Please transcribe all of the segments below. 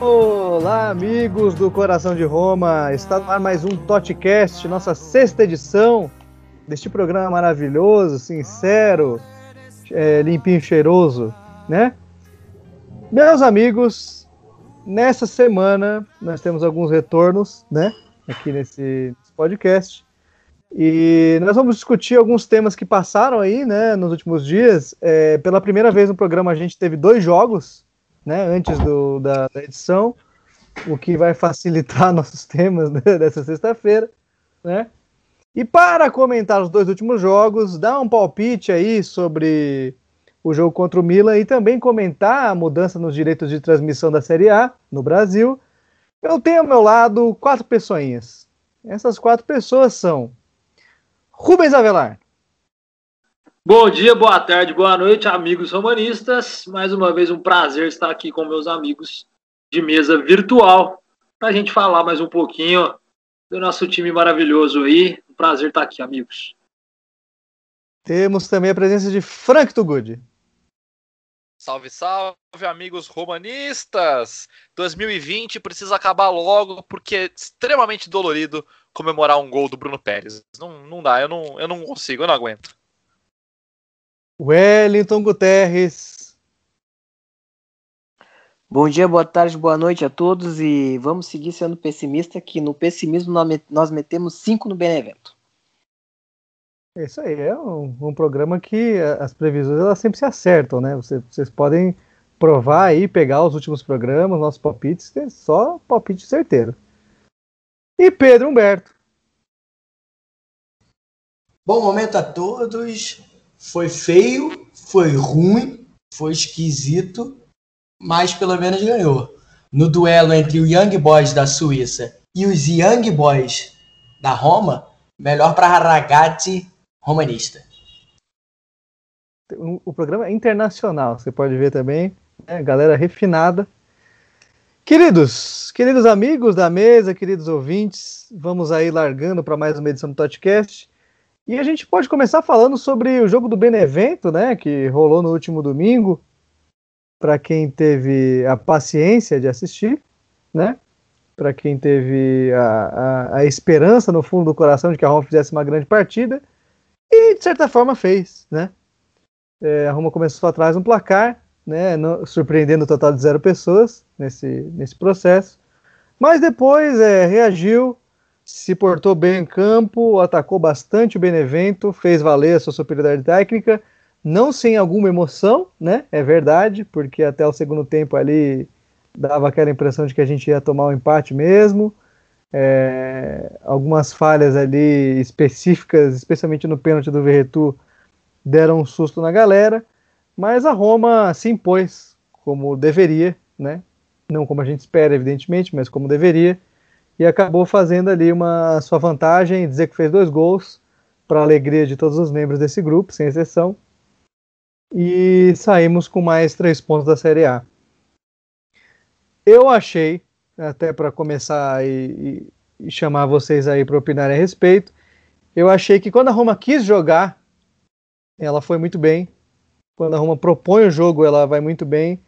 Olá, amigos do Coração de Roma. Está no ar mais um Totcast, nossa sexta edição deste programa maravilhoso, sincero, é, limpinho, cheiroso, né? Meus amigos, nessa semana nós temos alguns retornos, né? Aqui nesse podcast. E nós vamos discutir alguns temas que passaram aí, né, nos últimos dias. É, pela primeira vez no programa a gente teve dois jogos, né, antes do, da, da edição, o que vai facilitar nossos temas né, dessa sexta-feira, né. E para comentar os dois últimos jogos, dar um palpite aí sobre o jogo contra o Milan e também comentar a mudança nos direitos de transmissão da Série A no Brasil, eu tenho ao meu lado quatro pessoinhas. Essas quatro pessoas são Rubens Avelar. Bom dia, boa tarde, boa noite, amigos romanistas. Mais uma vez um prazer estar aqui com meus amigos de mesa virtual para a gente falar mais um pouquinho do nosso time maravilhoso aí. Um prazer estar aqui, amigos. Temos também a presença de Frank Tugud. Salve, salve, amigos romanistas! 2020 precisa acabar logo porque é extremamente dolorido comemorar um gol do Bruno Pérez. Não, não dá, eu não, eu não consigo, eu não aguento. Wellington Guterres. Bom dia, boa tarde, boa noite a todos e vamos seguir sendo pessimista que no pessimismo nós metemos cinco no Benevento. É isso aí, é um, um, programa que as previsões elas sempre se acertam, né? Vocês, vocês podem provar aí, pegar os últimos programas, nossos palpites, é só palpite certeiro e Pedro Humberto. Bom momento a todos. Foi feio, foi ruim, foi esquisito, mas pelo menos ganhou. No duelo entre o Young Boys da Suíça e os Young Boys da Roma, melhor para ragazzi romanista. O programa é internacional, você pode ver também, né? galera refinada Queridos, queridos amigos da mesa, queridos ouvintes, vamos aí largando para mais uma edição do podcast. E a gente pode começar falando sobre o jogo do Benevento, né, que rolou no último domingo, para quem teve a paciência de assistir, né, para quem teve a, a, a, esperança no fundo do coração de que a Roma fizesse uma grande partida, e de certa forma fez, né. É, a Roma começou atrás no placar, né, no, surpreendendo o total de zero pessoas nesse, nesse processo. Mas depois é, reagiu, se portou bem em campo, atacou bastante o Benevento, fez valer a sua superioridade técnica, não sem alguma emoção, né? É verdade, porque até o segundo tempo ali dava aquela impressão de que a gente ia tomar um empate mesmo. É, algumas falhas ali específicas, especialmente no pênalti do Verretu, deram um susto na galera. Mas a Roma se impôs como deveria, né? Não como a gente espera, evidentemente, mas como deveria. E acabou fazendo ali uma sua vantagem, dizer que fez dois gols, para alegria de todos os membros desse grupo, sem exceção. E saímos com mais três pontos da Série A. Eu achei, até para começar e, e, chamar vocês aí para opinar a respeito, eu achei que quando a Roma quis jogar, ela foi muito bem, quando a Roma propõe o jogo, ela vai muito bem.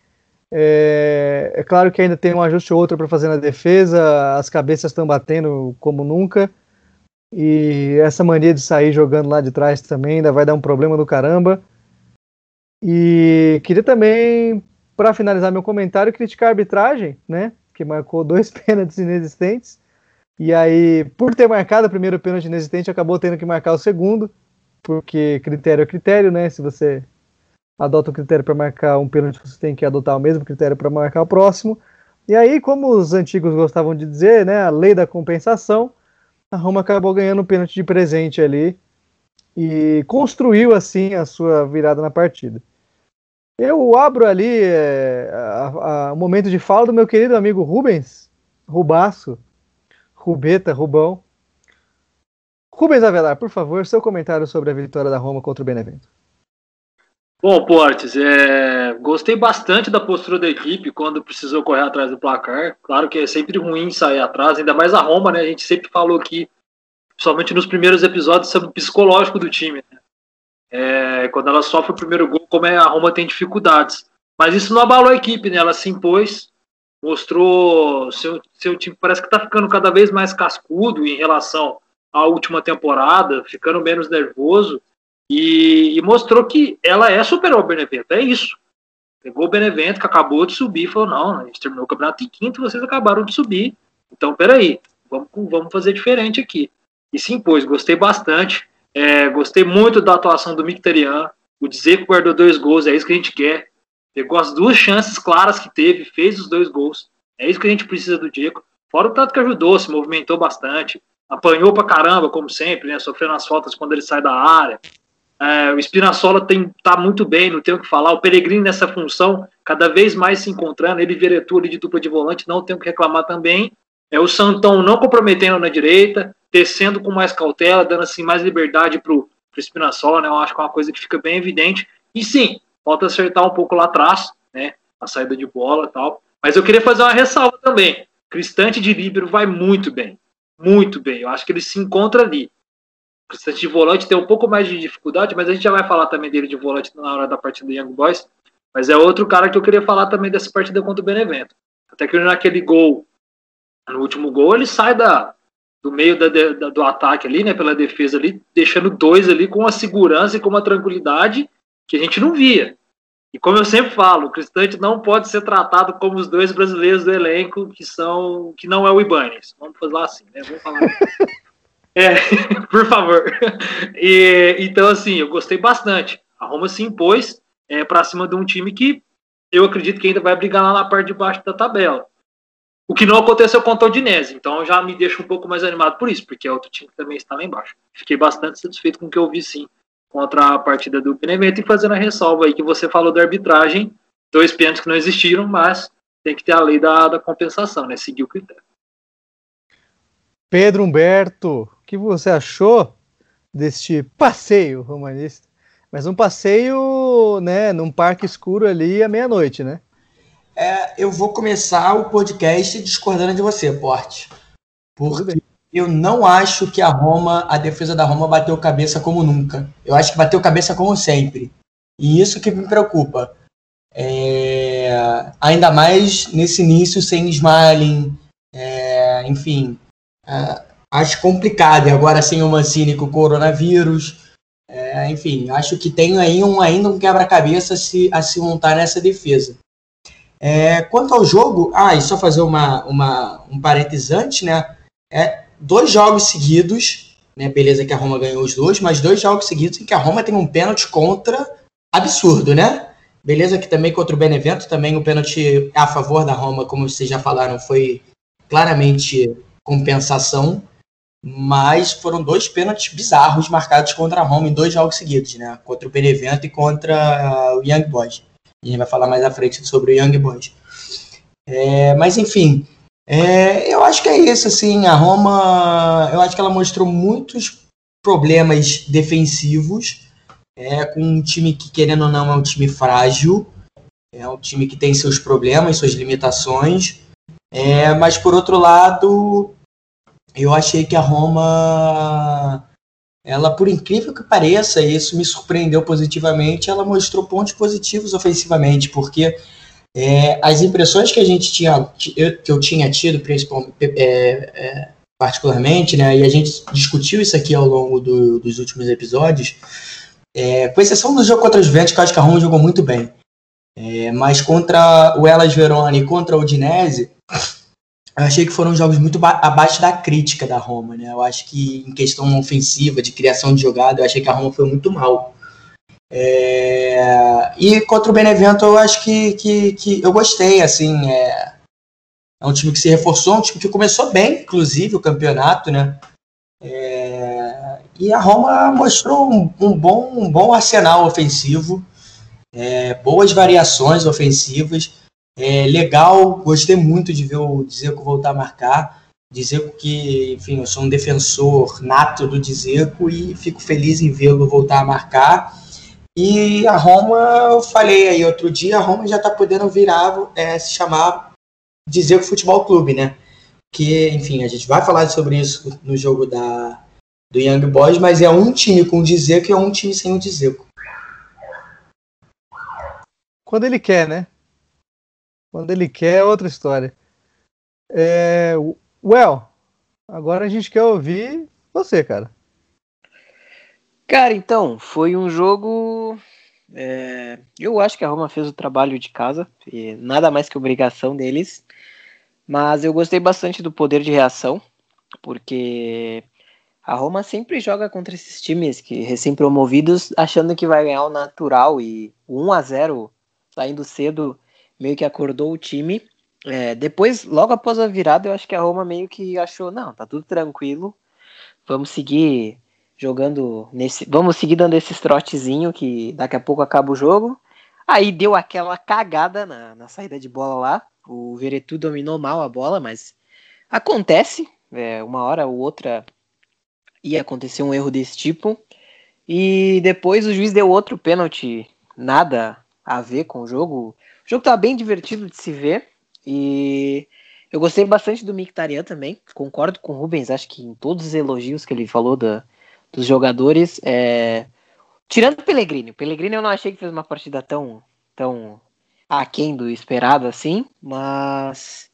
É, é claro que ainda tem um ajuste ou outro para fazer na defesa, as cabeças estão batendo como nunca. E essa mania de sair jogando lá de trás também ainda vai dar um problema do caramba. E queria também, para finalizar meu comentário, criticar a arbitragem, né? Que marcou dois pênaltis inexistentes. E aí, por ter marcado o primeiro pênalti inexistente, acabou tendo que marcar o segundo, porque critério é critério, né? Se você adota o critério para marcar um pênalti, você tem que adotar o mesmo critério para marcar o próximo. E aí, como os antigos gostavam de dizer, né, a lei da compensação, a Roma acabou ganhando um pênalti de presente ali e construiu assim a sua virada na partida. Eu abro ali é, o momento de fala do meu querido amigo Rubens, Rubaço, Rubeta, Rubão. Rubens Avelar, por favor, seu comentário sobre a vitória da Roma contra o Benevento. Bom, Portes, é... gostei bastante da postura da equipe quando precisou correr atrás do placar. Claro que é sempre ruim sair atrás, ainda mais a Roma, né? A gente sempre falou aqui, principalmente nos primeiros episódios, sobre o psicológico do time. Né? É... Quando ela sofre o primeiro gol, como é a Roma tem dificuldades. Mas isso não abalou a equipe, né? Ela se impôs, mostrou seu, seu time parece que está ficando cada vez mais cascudo em relação à última temporada, ficando menos nervoso e, e mostrou que ela é superou o Benevento, é isso. Pegou o Benevento que acabou de subir falou: não, a gente terminou o campeonato em quinto, vocês acabaram de subir. Então, peraí, vamos, vamos fazer diferente aqui. E sim, pois, gostei bastante. É, gostei muito da atuação do Mictarian. O dizer que guardou dois gols, é isso que a gente quer. Pegou as duas chances claras que teve, fez os dois gols. É isso que a gente precisa do Diego. Fora o tanto que ajudou, se movimentou bastante. Apanhou pra caramba, como sempre, né? Sofrendo as faltas quando ele sai da área. É, o Espinazola tem, tá muito bem, não tenho o que falar. O Peregrini nessa função, cada vez mais se encontrando. Ele Veretu ali de dupla de volante, não tenho o que reclamar também. É o Santão não comprometendo na direita, descendo com mais cautela, dando assim mais liberdade pro, pro Espinazola, né? Eu acho que é uma coisa que fica bem evidente. E sim, falta acertar um pouco lá atrás, né? A saída de bola e tal. Mas eu queria fazer uma ressalva também. Cristante de líbero vai muito bem. Muito bem. Eu acho que ele se encontra ali. Cristante de volante tem um pouco mais de dificuldade, mas a gente já vai falar também dele de volante na hora da partida do Young Boys. Mas é outro cara que eu queria falar também dessa partida contra o Benevento. Até que naquele gol, no último gol, ele sai da, do meio da, da, do ataque ali, né, pela defesa ali, deixando dois ali com uma segurança e com uma tranquilidade que a gente não via. E como eu sempre falo, o Cristante não pode ser tratado como os dois brasileiros do elenco que são que não é o Ibanez. Vamos falar assim, né? Vamos falar. é, por favor. E, então assim, eu gostei bastante. A Roma se impôs é, para cima de um time que eu acredito que ainda vai brigar lá na parte de baixo da tabela. O que não aconteceu com o Todinese, então já me deixa um pouco mais animado por isso, porque é outro time que também está lá embaixo. Fiquei bastante satisfeito com o que eu vi, sim, contra a partida do Benevento e fazendo a ressalva aí que você falou da arbitragem, dois pênaltis que não existiram, mas tem que ter a lei da, da compensação, né? Seguir o critério. Pedro Humberto, que você achou deste passeio romanista? Mas um passeio, né, num parque escuro ali à meia-noite, né? É, eu vou começar o podcast discordando de você, Porte. Porque eu não acho que a Roma, a defesa da Roma bateu cabeça como nunca. Eu acho que bateu cabeça como sempre. E isso que me preocupa. É, ainda mais nesse início sem Smalling, é, enfim, é, acho complicado. E agora sem o Mancini com o coronavírus, é, enfim, acho que tem aí um, ainda um quebra-cabeça a se montar nessa defesa. É, quanto ao jogo, ah, e só fazer uma, uma, um parênteses antes, né? É, dois jogos seguidos, né? Beleza que a Roma ganhou os dois, mas dois jogos seguidos em que a Roma tem um pênalti contra absurdo, né? Beleza que também contra o Benevento, também o pênalti a favor da Roma, como vocês já falaram, foi claramente compensação, mas foram dois pênaltis bizarros marcados contra a Roma em dois jogos seguidos, né? Contra o Benevento e contra o Young Boys. A gente vai falar mais à frente sobre o Young Boys. É, mas enfim, é, eu acho que é isso. Assim, a Roma, eu acho que ela mostrou muitos problemas defensivos, é, com um time que, querendo ou não, é um time frágil, é um time que tem seus problemas, suas limitações. É, mas por outro lado, eu achei que a Roma ela, por incrível que pareça, isso me surpreendeu positivamente, ela mostrou pontos positivos ofensivamente, porque é, as impressões que a gente tinha, eu, que eu tinha tido, principalmente, é, é, particularmente, né, e a gente discutiu isso aqui ao longo do, dos últimos episódios, é, com exceção do jogo contra os Ventos, que eu acho que a Roma jogou muito bem, é, mas contra o Elas Verona e contra o Udinese, eu achei que foram jogos muito abaixo da crítica da Roma, né? Eu acho que em questão ofensiva, de criação de jogada, eu achei que a Roma foi muito mal. É... E contra o Benevento, eu acho que, que, que eu gostei, assim, é... é... um time que se reforçou, um time que começou bem, inclusive, o campeonato, né? É... E a Roma mostrou um, um, bom, um bom arsenal ofensivo, é, boas variações ofensivas, é legal, gostei muito de ver o Dzeko voltar a marcar. Dzeko que, enfim, eu sou um defensor nato do Dzeko e fico feliz em vê-lo voltar a marcar. E a Roma, eu falei aí outro dia, a Roma já está podendo virar, é, se chamar Dzeko Futebol Clube, né? Que, enfim, a gente vai falar sobre isso no jogo da, do Young Boys, mas é um time com o Dzeko e é um time sem o Dzeko. Quando ele quer, né? Quando ele quer é outra história. É, well, agora a gente quer ouvir você, cara. Cara, então, foi um jogo. É, eu acho que a Roma fez o trabalho de casa, nada mais que obrigação deles. Mas eu gostei bastante do poder de reação, porque a Roma sempre joga contra esses times que recém-promovidos, achando que vai ganhar o natural e o 1 a 0 saindo cedo meio que acordou o time. É, depois, logo após a virada, eu acho que a Roma meio que achou, não, tá tudo tranquilo, vamos seguir jogando nesse. Vamos seguir dando esse trotezinho que daqui a pouco acaba o jogo. Aí deu aquela cagada na, na saída de bola lá. O Veretu dominou mal a bola, mas acontece. É, uma hora ou outra ia acontecer um erro desse tipo. E depois o juiz deu outro pênalti, nada a ver com o jogo. O jogo tá bem divertido de se ver. E eu gostei bastante do Mictarian também. Concordo com o Rubens, acho que em todos os elogios que ele falou da, dos jogadores. É... Tirando o Pellegrini. O Pellegrini eu não achei que fez uma partida tão, tão aquém do esperado assim, mas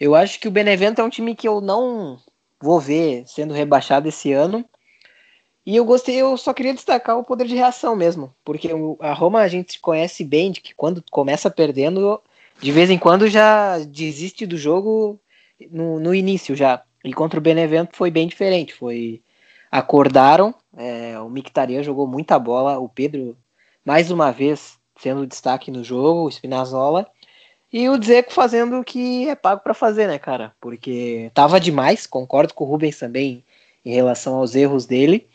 eu acho que o Benevento é um time que eu não vou ver sendo rebaixado esse ano. E eu gostei, eu só queria destacar o poder de reação mesmo, porque a Roma a gente conhece bem de que quando começa perdendo, de vez em quando já desiste do jogo no, no início já. E contra o Benevento foi bem diferente, foi acordaram. É, o Mictarian jogou muita bola. O Pedro, mais uma vez, sendo destaque no jogo. O Spinazzola. E o Dzeko fazendo o que é pago para fazer, né, cara? Porque tava demais. Concordo com o Rubens também em relação aos erros dele.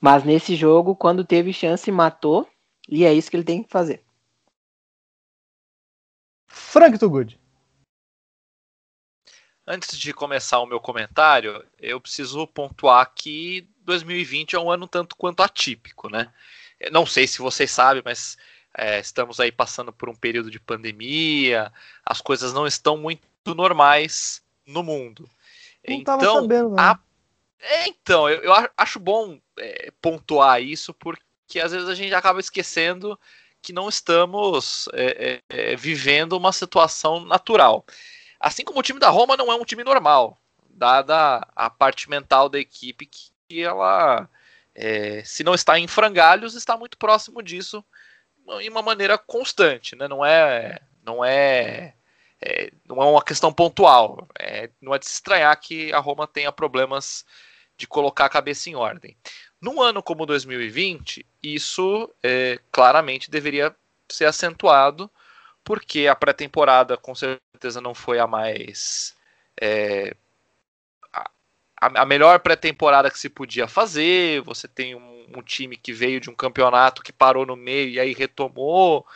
Mas nesse jogo, quando teve chance, matou. E é isso que ele tem que fazer. Frank Tugud. Antes de começar o meu comentário, eu preciso pontuar que 2020 é um ano tanto quanto atípico, né? Não sei se vocês sabem, mas é, estamos aí passando por um período de pandemia, as coisas não estão muito normais no mundo. Não então, sabendo, a... é, então eu, eu, acho bom é, pontuar isso, porque às vezes a gente acaba esquecendo que não estamos é, é, é vivendo uma situação natural. Assim como o time da Roma não é um time normal, dada a parte mental da equipe que ela, é, se não está em frangalhos, está muito próximo disso em uma maneira constante, né? Não é, não é, é não é uma questão pontual. Não é de se estranhar que a Roma tenha problemas de colocar a cabeça em ordem. Num ano como 2020, isso é, claramente deveria ser acentuado porque a pré-temporada com certeza não foi a mais. É, a, a, melhor pré-temporada que se podia fazer. Você tem um, um, time que veio de um campeonato que parou no meio e aí retomou.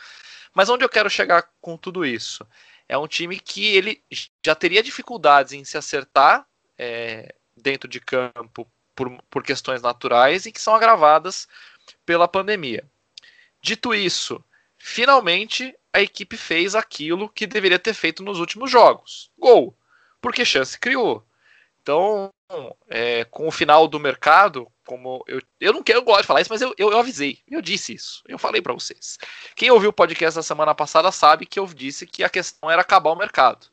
Mas onde eu quero chegar com tudo isso? É um time que ele já teria dificuldades em se acertar é, dentro de campo por, por questões naturais e que são agravadas pela pandemia. Dito isso, finalmente a equipe fez aquilo que deveria ter feito nos últimos jogos: gol. Porque chance criou. Então, é, com o final do mercado, como eu, eu não quero gosto de falar isso, mas eu, eu, eu avisei, eu disse isso, eu falei para vocês. Quem ouviu o podcast da semana passada sabe que eu disse que a questão era acabar o mercado.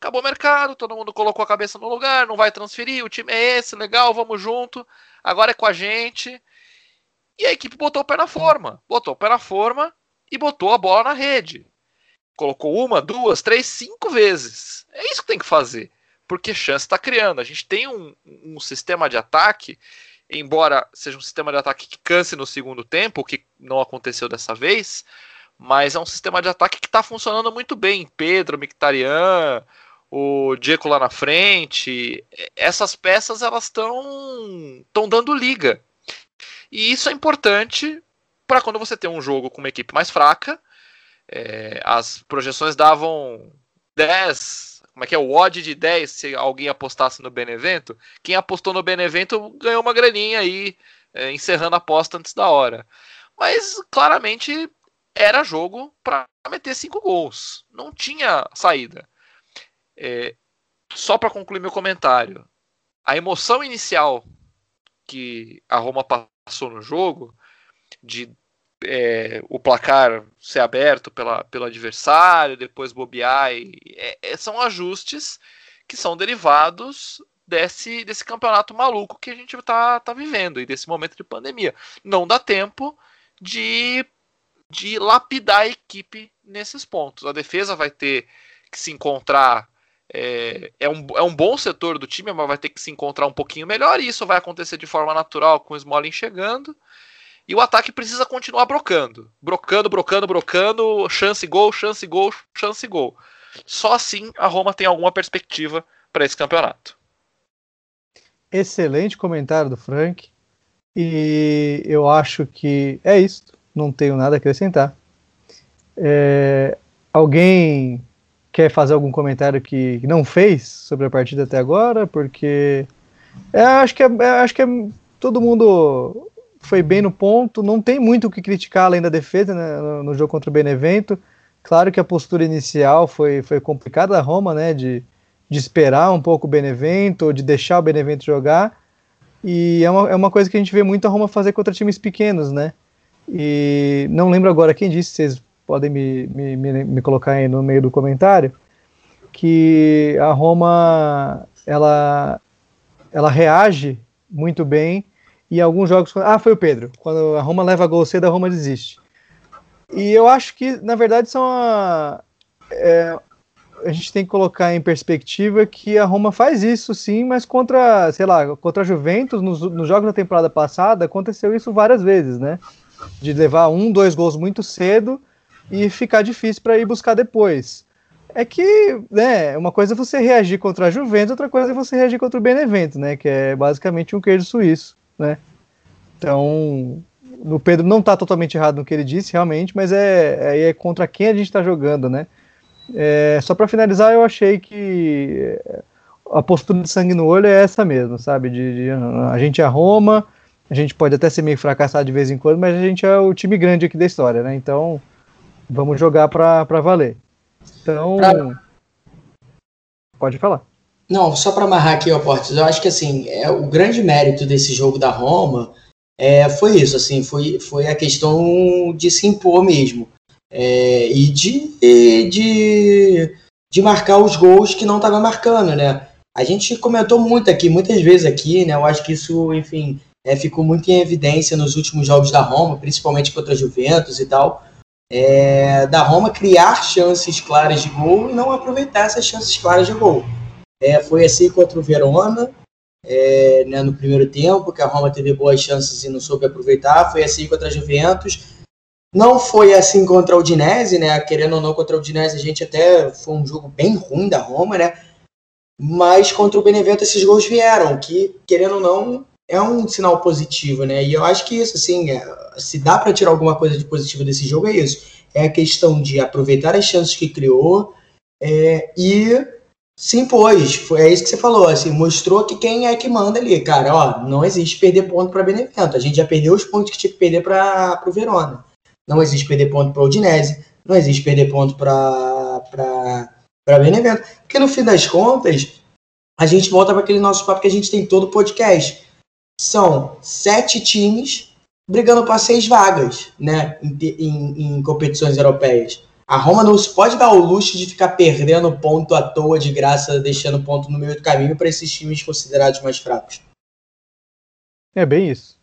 Acabou o mercado, todo mundo colocou a cabeça no lugar, não vai transferir, o time é esse, legal, vamos junto, agora é com a gente. E a equipe botou o pé na forma, botou o pé na forma e botou a bola na rede. Colocou uma, duas, três, cinco vezes. É isso que tem que fazer. Porque chance está criando. A gente tem um, um sistema de ataque, embora seja um sistema de ataque que canse no segundo tempo, o que não aconteceu dessa vez, mas é um sistema de ataque que está funcionando muito bem. Pedro, Mictarian, o Diego lá na frente, essas peças elas estão estão dando liga. E isso é importante para quando você tem um jogo com uma equipe mais fraca, é, as projeções davam 10, como é que é, o odd de 10 se alguém apostasse no Benevento. Quem apostou no Benevento ganhou uma graninha aí, é, encerrando a aposta antes da hora. Mas claramente era jogo para meter cinco gols, não tinha saída. É, só para concluir meu comentário, a emoção inicial que a Roma passou no jogo de é, o placar ser aberto pela, pelo adversário, depois bobear. E, é, é, são ajustes que são derivados desse, desse campeonato maluco que a gente está tá vivendo e desse momento de pandemia. Não dá tempo de, de lapidar a equipe nesses pontos. A defesa vai ter que se encontrar. É, é, um, é um bom setor do time, mas vai ter que se encontrar um pouquinho melhor, e isso vai acontecer de forma natural com o Smalling chegando. E o ataque precisa continuar brocando. Brocando, brocando, brocando. Chance gol, chance gol, chance gol. Só assim a Roma tem alguma perspectiva para esse campeonato. Excelente comentário do Frank. E eu acho que é isso. Não tenho nada a acrescentar. É, alguém quer fazer algum comentário que não fez sobre a partida até agora? Porque é, acho que é, é acho que é, todo mundo foi bem no ponto, não tem muito o que criticar além da defesa né, no, no, jogo contra o Benevento. Claro que a postura inicial foi, foi complicada da Roma, né, de, de esperar um pouco o Benevento, de deixar o Benevento jogar. E é uma, é uma coisa que a gente vê muito a Roma fazer contra times pequenos, né? E não lembro agora quem disse, vocês podem me, me, me, me colocar aí no meio do comentário, que a Roma ela, ela reage muito bem e alguns jogos. Ah, foi o Pedro. Quando a Roma leva gol cedo, a Roma desiste. E eu acho que, na verdade, são a. É, a gente tem que colocar em perspectiva que a Roma faz isso sim, mas contra, sei lá, contra a Juventus, nos, nos jogos da temporada passada, aconteceu isso várias vezes, né? De levar um, dois gols muito cedo e ficar difícil para ir buscar depois. É que, né, uma coisa é você reagir contra a Juventus, outra coisa é você reagir contra o Benevento, né? Que é basicamente um queijo suíço né? Então, o Pedro não está totalmente errado no que ele disse, realmente, mas é, é, é contra quem a gente está jogando, né? É, só para finalizar, eu achei que a postura de sangue no olho é essa mesmo, sabe? De, de, a gente é Roma, a gente pode até ser meio fracassado de vez em quando, mas a gente é o time grande aqui da história, né? Então, vamos jogar para valer. Então, pra... pode falar. Não, só para amarrar aqui, ó, Portes, eu acho que assim, é, o grande mérito desse jogo da Roma é, foi isso, assim, foi, foi a questão de se impor mesmo. É, e de, de, de marcar os gols que não estava marcando, né? A gente comentou muito aqui, muitas vezes aqui, né? Eu acho que isso, enfim, é, ficou muito em evidência nos últimos jogos da Roma, principalmente contra a Juventus e tal. É, da Roma criar chances claras de gol e não aproveitar essas chances claras de gol. É, foi assim contra o Verona, é, né, no primeiro tempo, que a Roma teve boas chances e não soube aproveitar. Foi assim contra a Juventus. Não foi assim contra o Udinese, né? Querendo ou não, contra o Udinese a gente até foi um jogo bem ruim da Roma, né? Mas contra o Benevento esses gols vieram, que querendo ou não é um sinal positivo, né? E eu acho que isso, assim, é, se dá para tirar alguma coisa de positivo desse jogo é isso. É a questão de aproveitar as chances que criou é, e se impôs. Foi, é isso que você falou, assim, mostrou que quem é que manda ali, cara, ó, não existe perder ponto para Benevento. A gente já perdeu os pontos que tinha que perder para o Verona. Não existe perder ponto para o Udinese, não existe perder ponto para Benevento, porque no fim das contas, a gente volta para aquele nosso papo que a gente tem todo o podcast. São sete times brigando para seis vagas, né, em, em, em competições europeias. A Roma não se pode dar o luxo de ficar perdendo ponto à toa de graça, deixando ponto no meio do caminho para esses times considerados mais fracos. É bem isso.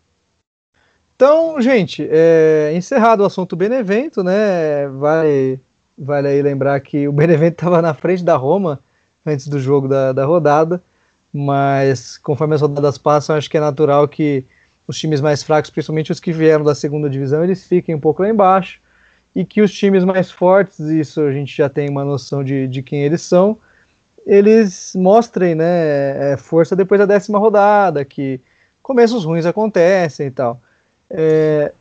Então, gente, é, encerrado o assunto Benevento, né? Vale, vale aí lembrar que o Benevento estava na frente da Roma antes do jogo da, da rodada, mas conforme as rodadas passam, acho que é natural que os times mais fracos, principalmente os que vieram da segunda divisão, eles fiquem um pouco lá embaixo e que os times mais fortes, isso a gente já tem uma noção de, de quem eles são, eles mostrem né, é, força depois da décima rodada, que começos ruins acontecem e tal. É,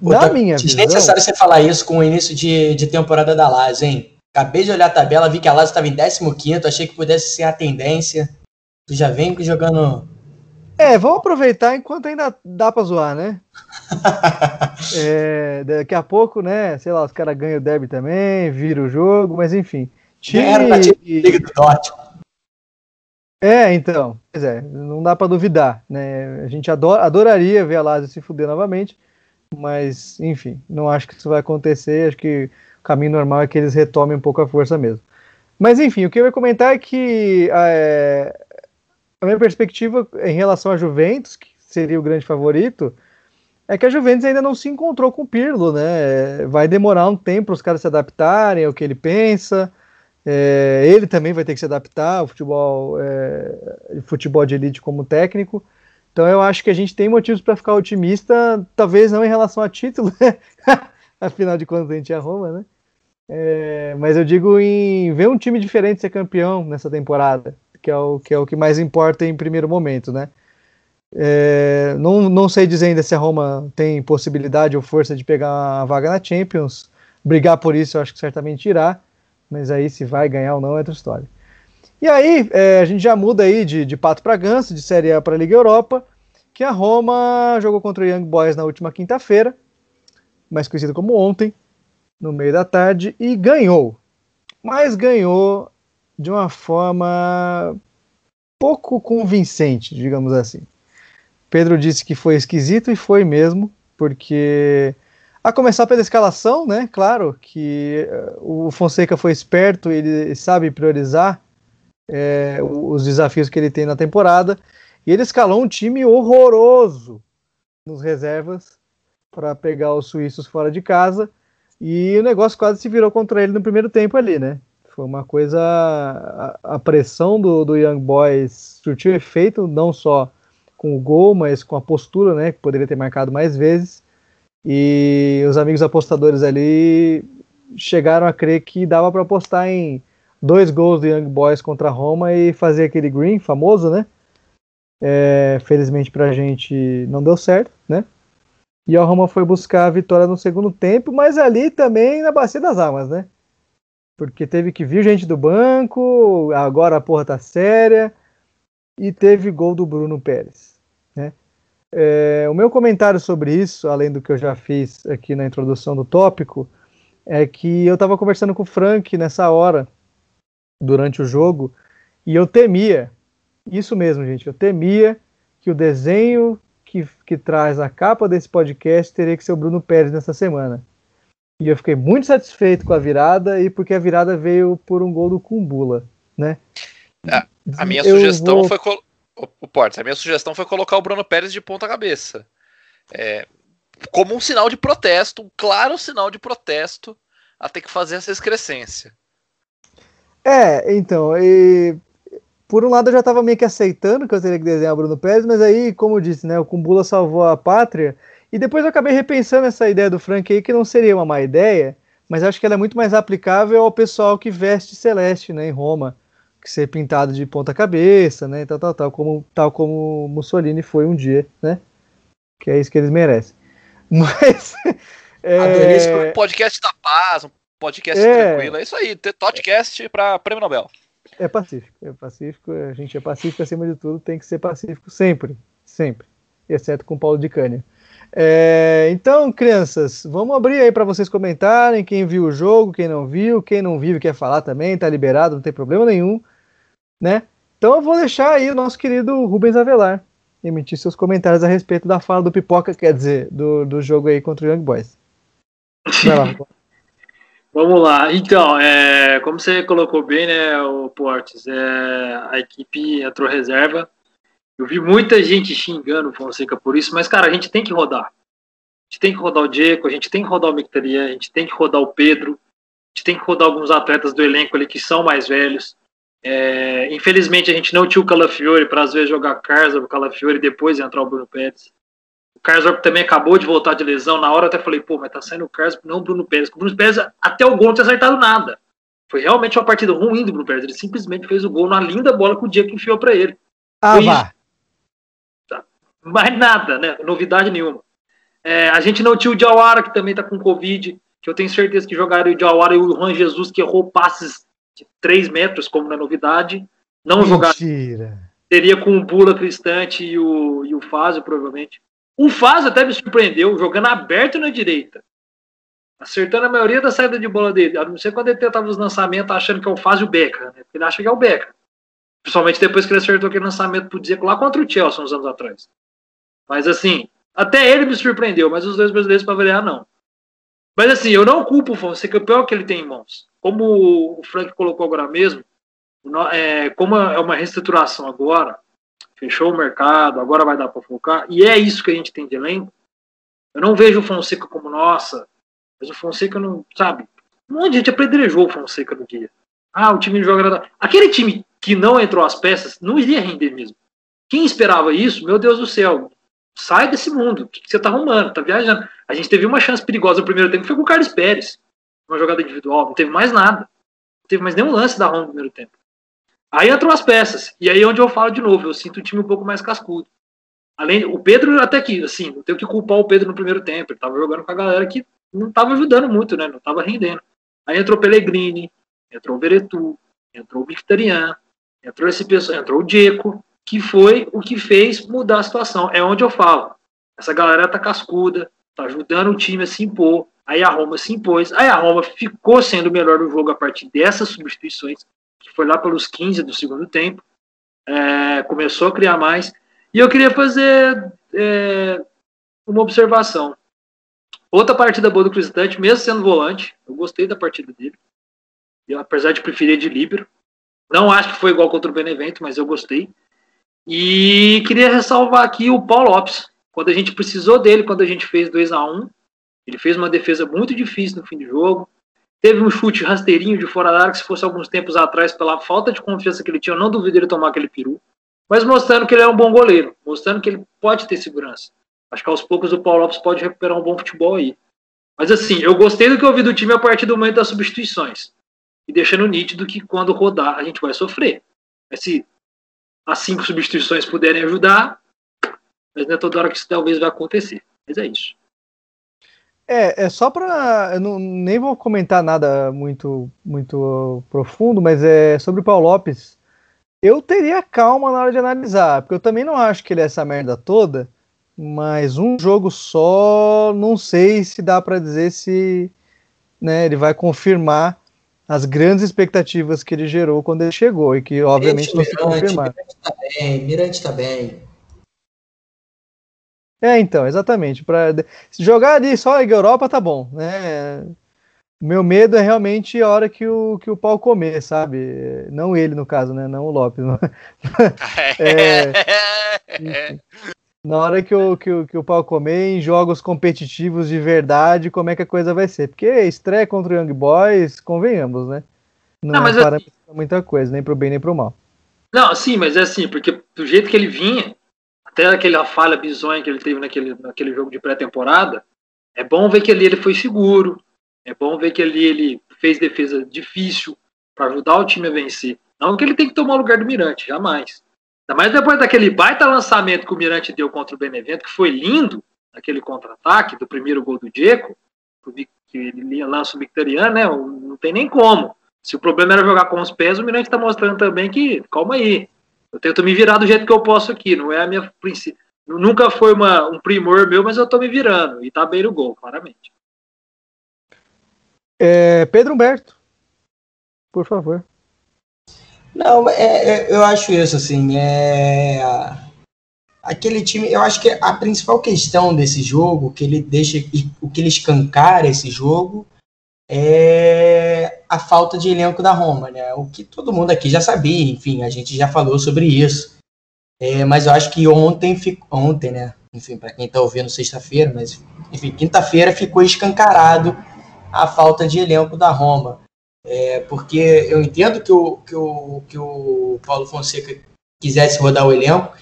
Pô, na tá minha visão... necessário você falar isso com o início de, de temporada da Lazio, hein? Acabei de olhar a tabela, vi que a Lazio estava em 15 achei que pudesse ser a tendência. Tu já vem jogando é, vamos aproveitar enquanto ainda dá pra zoar, né? é, daqui a pouco, né? Sei lá, os caras ganham o derby também, vira o jogo, mas enfim. Time... Liga do Norte. É, então, pois é, não dá para duvidar, né? A gente adora, adoraria ver a Lazio se fuder novamente, mas enfim, não acho que isso vai acontecer. Acho que o caminho normal é que eles retomem um pouco a força mesmo. Mas enfim, o que eu ia comentar é que é, a minha perspectiva em relação a Juventus, que seria o grande favorito, é que a Juventus ainda não se encontrou com o Pirlo, né? Vai demorar um tempo para os caras se adaptarem ao que ele pensa. É, ele também vai ter que se adaptar ao futebol, é, futebol de elite como técnico. Então eu acho que a gente tem motivos para ficar otimista, talvez não em relação a título, né? afinal de contas a gente é Roma, né? É, mas eu digo em ver um time diferente ser campeão nessa temporada, que é o que, é o que mais importa em primeiro momento, né? É, não, não sei dizer ainda se a Roma tem possibilidade ou força de pegar a vaga na Champions. Brigar por isso eu acho que certamente irá, mas aí se vai ganhar ou não é outra história. E aí é, a gente já muda aí de, de pato para ganso, de Série A para Liga Europa, que a Roma jogou contra o Young Boys na última quinta-feira, mais conhecido como ontem, no meio da tarde, e ganhou. Mas ganhou de uma forma pouco convincente, digamos assim. Pedro disse que foi esquisito e foi mesmo, porque a começar pela escalação, né? Claro que eh, o Fonseca foi esperto, ele sabe priorizar é, os desafios que ele tem na temporada, e ele escalou um time horroroso nos reservas para pegar os suíços fora de casa, e o negócio quase se virou contra ele no primeiro tempo ali, né? Foi uma coisa. A, a pressão do, do Young Boys surtiu efeito, não só com o gol, mas com a postura, né? Que poderia ter marcado mais vezes. E os amigos apostadores ali chegaram a crer que dava para apostar em dois gols do Young Boys contra a Roma e fazer aquele green famoso, né? É, felizmente pra gente não deu certo, né? E a Roma foi buscar a vitória no segundo tempo, mas ali também na bacia das almas, né? Porque teve que vir gente do banco, agora a porra tá séria, e teve gol do Bruno Pérez. É, o meu comentário sobre isso, além do que eu já fiz aqui na introdução do tópico, é que eu estava conversando com o Frank nessa hora, durante o jogo, e eu temia, isso mesmo, gente, eu temia que o desenho que, que traz a capa desse podcast teria que ser o Bruno Pérez nessa semana. E eu fiquei muito satisfeito com a virada e porque a virada veio por um gol do Kumbula, né? A, a minha eu sugestão vou... foi o, Portes, a minha sugestão foi colocar o Bruno Pérez de ponta cabeça. É, como um sinal de protesto, um claro sinal de protesto a ter que fazer essa excrescência. É, então, e por um lado eu já estava meio que aceitando que eu teria que desenhar o Bruno Pérez, mas aí, como eu disse, né, o Kumbula salvou a pátria, e depois eu acabei repensando essa ideia do Frank aí, que não seria uma má ideia, mas acho que ela é muito mais aplicável ao pessoal que veste celeste, né, em Roma que ser pintado de ponta cabeça, né? Tal, tal, tal, como, tal como Mussolini foi um dia, né? Que é isso que eles merecem. Mas. é... Um podcast da paz, um podcast é... tranquilo. É isso aí, podcast para Prêmio Nobel. É pacífico, é pacífico, a gente é pacífico acima de tudo, tem que ser pacífico sempre, sempre, exceto com Paulo de Cânia. É, então, crianças, vamos abrir aí para vocês comentarem quem viu o jogo, quem não viu, quem não viu e quer falar também, tá liberado, não tem problema nenhum né? Então eu vou deixar aí o nosso querido Rubens Avelar emitir seus comentários a respeito da fala do Pipoca, quer dizer, do, do jogo aí contra o Young Boys. Vai lá. Vamos lá. Então, é, como você colocou bem, né, o Portes, é, a equipe entrou reserva. Eu vi muita gente xingando o Fonseca por isso, mas, cara, a gente tem que rodar. A gente tem que rodar o Diego, a gente tem que rodar o Mictarian, a gente tem que rodar o Pedro, a gente tem que rodar alguns atletas do elenco ali que são mais velhos. É, infelizmente a gente não tinha o Calafiore para às vezes jogar Karsdorp, o Calafiore e depois entrar o Bruno Pérez. O Karsdorp também acabou de voltar de lesão. Na hora até falei, pô, mas tá saindo o Karsdorp, não o Bruno Pérez. O Bruno Pérez até o gol não tinha acertado nada. Foi realmente uma partida ruim do Bruno Pérez. Ele simplesmente fez o gol na linda bola que o que enfiou para ele. Ah, vá. Mais nada, né? Novidade nenhuma. É, a gente não tinha o Diawara, que também tá com Covid, que eu tenho certeza que jogaria o Diawara e o Juan Jesus, que errou passes de 3 metros, como na novidade. Não jogar. Seria com o Bula Cristante e o, e o Fázio, provavelmente. O Fázio até me surpreendeu, jogando aberto na direita. Acertando a maioria da saída de bola dele. A não ser quando ele tentava os lançamentos achando que é o Fázio Beca, né? Ele acha que é o Beca. Principalmente depois que ele acertou aquele lançamento pro Dzeko lá contra o Chelsea uns anos atrás. Mas assim, Até ele me surpreendeu, mas os dois brasileiros para variar não. Mas assim, eu não culpo o Fonseca o pior que ele tem em mãos. Como o Frank colocou agora mesmo, é, como é uma reestruturação agora, fechou o mercado, agora vai dar para focar, e é isso que a gente tem de elenco. Eu não vejo o Fonseca como nossa, mas o Fonseca não, sabe? Um monte de gente apedrejou o Fonseca no dia. Ah, o time joga. Aquele time que não entrou as peças não iria render mesmo. Quem esperava isso, meu Deus do céu, sai desse mundo. O que você tá arrumando? Tá viajando. A gente teve uma chance perigosa no primeiro tempo, foi com o Carlos Pérez. Uma jogada individual, não teve mais nada. Não teve mais nenhum lance da Ron no primeiro tempo. Aí entram as peças. E aí é onde eu falo de novo, eu sinto o time um pouco mais cascudo. Além, o Pedro até que, assim, não tenho que culpar o Pedro no primeiro tempo. Ele tava jogando com a galera que não tava ajudando muito, né? Não tava rendendo. Aí entrou o Pellegrini, entrou o Veretu, entrou o Victorian, entrou esse pessoal, entrou o Diego, que foi o que fez mudar a situação. É onde eu falo. Essa galera tá cascuda, tá ajudando o time a se impor. Aí a Roma se impôs. Aí a Roma ficou sendo melhor do jogo a partir dessas substituições, que foi lá pelos 15 do segundo tempo. É, começou a criar mais. E eu queria fazer é, uma observação. Outra partida boa do Cristante, mesmo sendo volante, eu gostei da partida dele. Eu, apesar de preferir de líbero. Não acho que foi igual contra o Benevento, mas eu gostei. E queria ressalvar aqui o Paulo Lopes. Quando a gente precisou dele, quando a gente fez 2 a 1 ele fez uma defesa muito difícil no fim de jogo. Teve um chute rasteirinho de fora da área, que se fosse alguns tempos atrás, pela falta de confiança que ele tinha, eu não duvido ele tomar aquele peru. Mas mostrando que ele é um bom goleiro, mostrando que ele pode ter segurança. Acho que aos poucos o Paulo Lopes pode recuperar um bom futebol aí. Mas assim, eu gostei do que eu vi do time a partir do momento das substituições. E deixando nítido que quando rodar a gente vai sofrer. Mas se as cinco substituições puderem ajudar, mas não é toda hora que isso talvez vai acontecer. Mas é isso. É, é só para. Eu não, nem vou comentar nada muito, muito profundo, mas é sobre o Paulo Lopes. Eu teria calma na hora de analisar, porque eu também não acho que ele é essa merda toda, mas um jogo só, não sei se dá para dizer se né, ele vai confirmar as grandes expectativas que ele gerou quando ele chegou e que obviamente não se confirmaram. Mirante tá bem, Mirante tá bem. É, então, exatamente. Para jogar ali só a Europa tá bom, né? Meu medo é realmente a hora que o, que o pau comer, sabe? Não ele, no caso, né? Não o Lopes. é, na hora que o, que, o, que o pau comer em jogos competitivos de verdade, como é que a coisa vai ser? Porque estreia contra o Young Boys, convenhamos, né? Não, não mas é assim, muita coisa, nem pro bem nem pro mal. Não, sim, mas é assim, porque do jeito que ele vinha, até aquela falha bizonha que ele teve naquele, naquele jogo de pré-temporada, é bom ver que ali ele foi seguro, é bom ver que ali ele fez defesa difícil para ajudar o time a vencer. Não que ele tem que tomar o lugar do Mirante, jamais. Ainda mais depois daquele baita lançamento que o Mirante deu contra o Benevento, que foi lindo, aquele contra-ataque do primeiro gol do Diego, que ele lança o Victoriano, né? Não tem nem como. Se o problema era jogar com os pés, o Mirante está mostrando também que, calma aí, eu tento me virar do jeito que eu posso aqui, não é a minha princípio. Nunca foi uma, um primor meu, mas eu tô me virando. E tá bem no gol, claramente. É, Pedro Humberto, por favor. Não, é, é, eu acho isso, assim, é... Aquele time, eu acho que a principal questão desse jogo, que ele deixa, o que ele escancara esse jogo, é a falta de elenco da Roma, né? O que todo mundo aqui já sabia, enfim, a gente já falou sobre isso. É, mas eu acho que ontem, ontem, né? Enfim, para quem está ouvindo sexta-feira, mas enfim, quinta-feira ficou escancarado a falta de elenco da Roma. É, porque eu entendo que o, que, o, que o Paulo Fonseca quisesse rodar o elenco,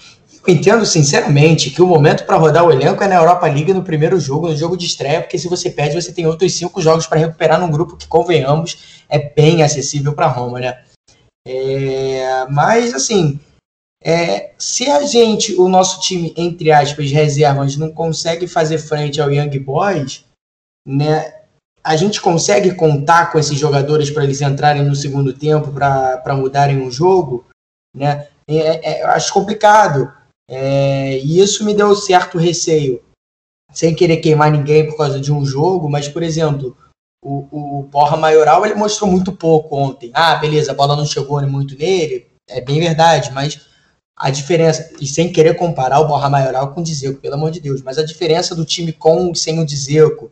eu entendo sinceramente que o momento para rodar o elenco é na Europa League no primeiro jogo, no jogo de estreia, porque se você perde, você tem outros cinco jogos para recuperar num grupo que, convenhamos, é bem acessível para Roma, né? É, mas, assim, é, se a gente, o nosso time, entre aspas, reservas, não consegue fazer frente ao Young Boys, né? A gente consegue contar com esses jogadores para eles entrarem no segundo tempo, para mudarem o jogo, né? É, é, eu acho complicado. É, e isso me deu certo receio, sem querer queimar ninguém por causa de um jogo, mas, por exemplo, o, o Porra Maioral ele mostrou muito pouco ontem. Ah, beleza, a bola não chegou muito nele, é bem verdade, mas a diferença, e sem querer comparar o Borja Maioral com o Dzeko, pelo amor de Deus, mas a diferença do time com e sem o Dzeko,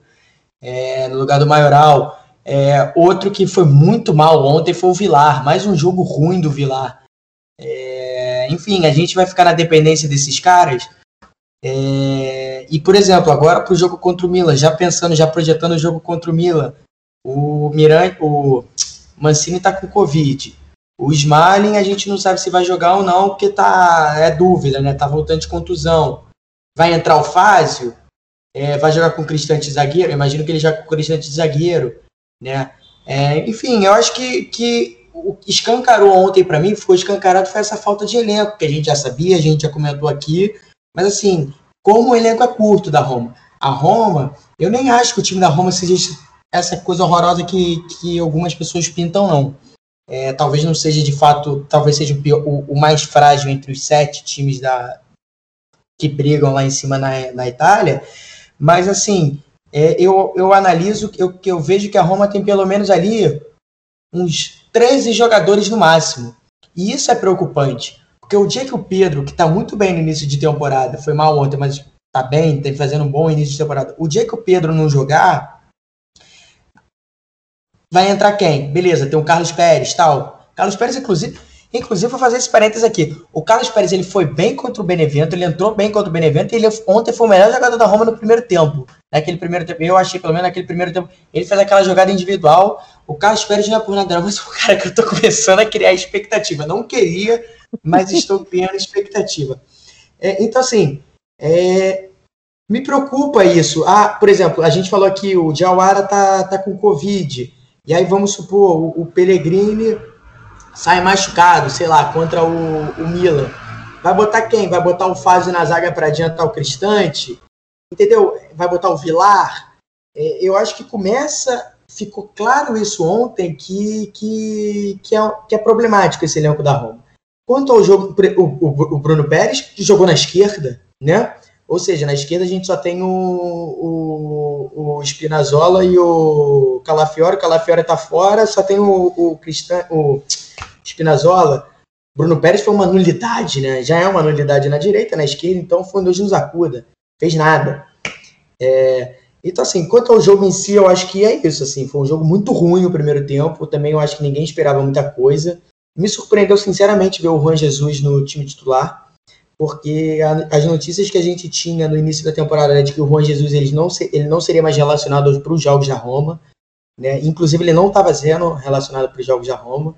é, no lugar do Maioral, é, outro que foi muito mal ontem foi o Vilar, mais um jogo ruim do Vilar. É, enfim, a gente vai ficar na dependência desses caras. É, e, por exemplo, agora para o jogo contra o Milan, já pensando, já projetando o jogo contra o Milan, o Mirante, o Mancini está com Covid. O Smalling a gente não sabe se vai jogar ou não, porque tá é dúvida, né? Tá voltando de contusão. Vai entrar o Fázio, é, vai jogar com o Cristante zagueiro. Imagino que ele joga com o Cristante zagueiro, né? É, enfim, eu acho que, que o que escancarou ontem para mim, foi escancarado foi essa falta de elenco, que a gente já sabia, a gente já comentou aqui. Mas assim, como o elenco é curto da Roma. A Roma, eu nem acho que o time da Roma seja essa coisa horrorosa que, que algumas pessoas pintam, não. É, talvez não seja de fato, talvez seja o, pior, o, o, mais frágil entre os sete times da, que brigam lá em cima na, na Itália, mas assim, é, eu, eu analiso eu, que eu vejo que a Roma tem pelo menos ali uns 13 jogadores no máximo. E isso é preocupante. Porque o dia que o Pedro, que está muito bem no início de temporada, foi mal ontem, mas está bem, está fazendo um bom início de temporada. O dia que o Pedro não jogar, vai entrar quem? Beleza, tem o Carlos Pérez, tal. Carlos Pérez, inclusive, inclusive vou fazer esse parênteses aqui. O Carlos Pérez, ele foi bem contra o Benevento, ele entrou bem contra o Benevento e ele ontem foi o melhor jogador da Roma no primeiro tempo. Naquele primeiro tempo, eu achei, pelo menos naquele primeiro tempo, ele fez aquela jogada individual. O Carlos Pérez não é por nada, mas o cara que eu tô começando a criar expectativa. Não queria, mas estou criando expectativa. É, então, assim, é, me preocupa isso. Ah, por exemplo, a gente falou aqui, o Diawara tá, tá com Covid. E aí vamos supor, o, o Pellegrini sai machucado, sei lá, contra o, o Milan. Vai botar quem? Vai botar o Fábio na zaga para adiantar o Cristante? Entendeu? Vai botar o Vilar? É, eu acho que começa, ficou claro isso ontem, que, que, que, é, que é problemático esse elenco da Roma. Quanto ao jogo, o, o, o Bruno Pérez, jogou na esquerda, né? Ou seja, na esquerda a gente só tem o, o, o Spinazzola e o Calafiore. O Calafiore tá fora, só tem o, o, Cristan, o Spinazzola. Bruno Pérez foi uma nulidade, né? Já é uma nulidade na direita, na esquerda, então foi um Deus nos acuda. Fez nada. É, então, assim, quanto ao jogo em si, eu acho que é isso. Assim, foi um jogo muito ruim o primeiro tempo. Também eu acho que ninguém esperava muita coisa. Me surpreendeu, sinceramente, ver o Juan Jesus no time titular porque a, as notícias que a gente tinha no início da temporada né, de que o Juan Jesus ele não, ele não seria mais relacionado para os jogos da Roma, né? inclusive ele não estava sendo relacionado para os jogos da Roma,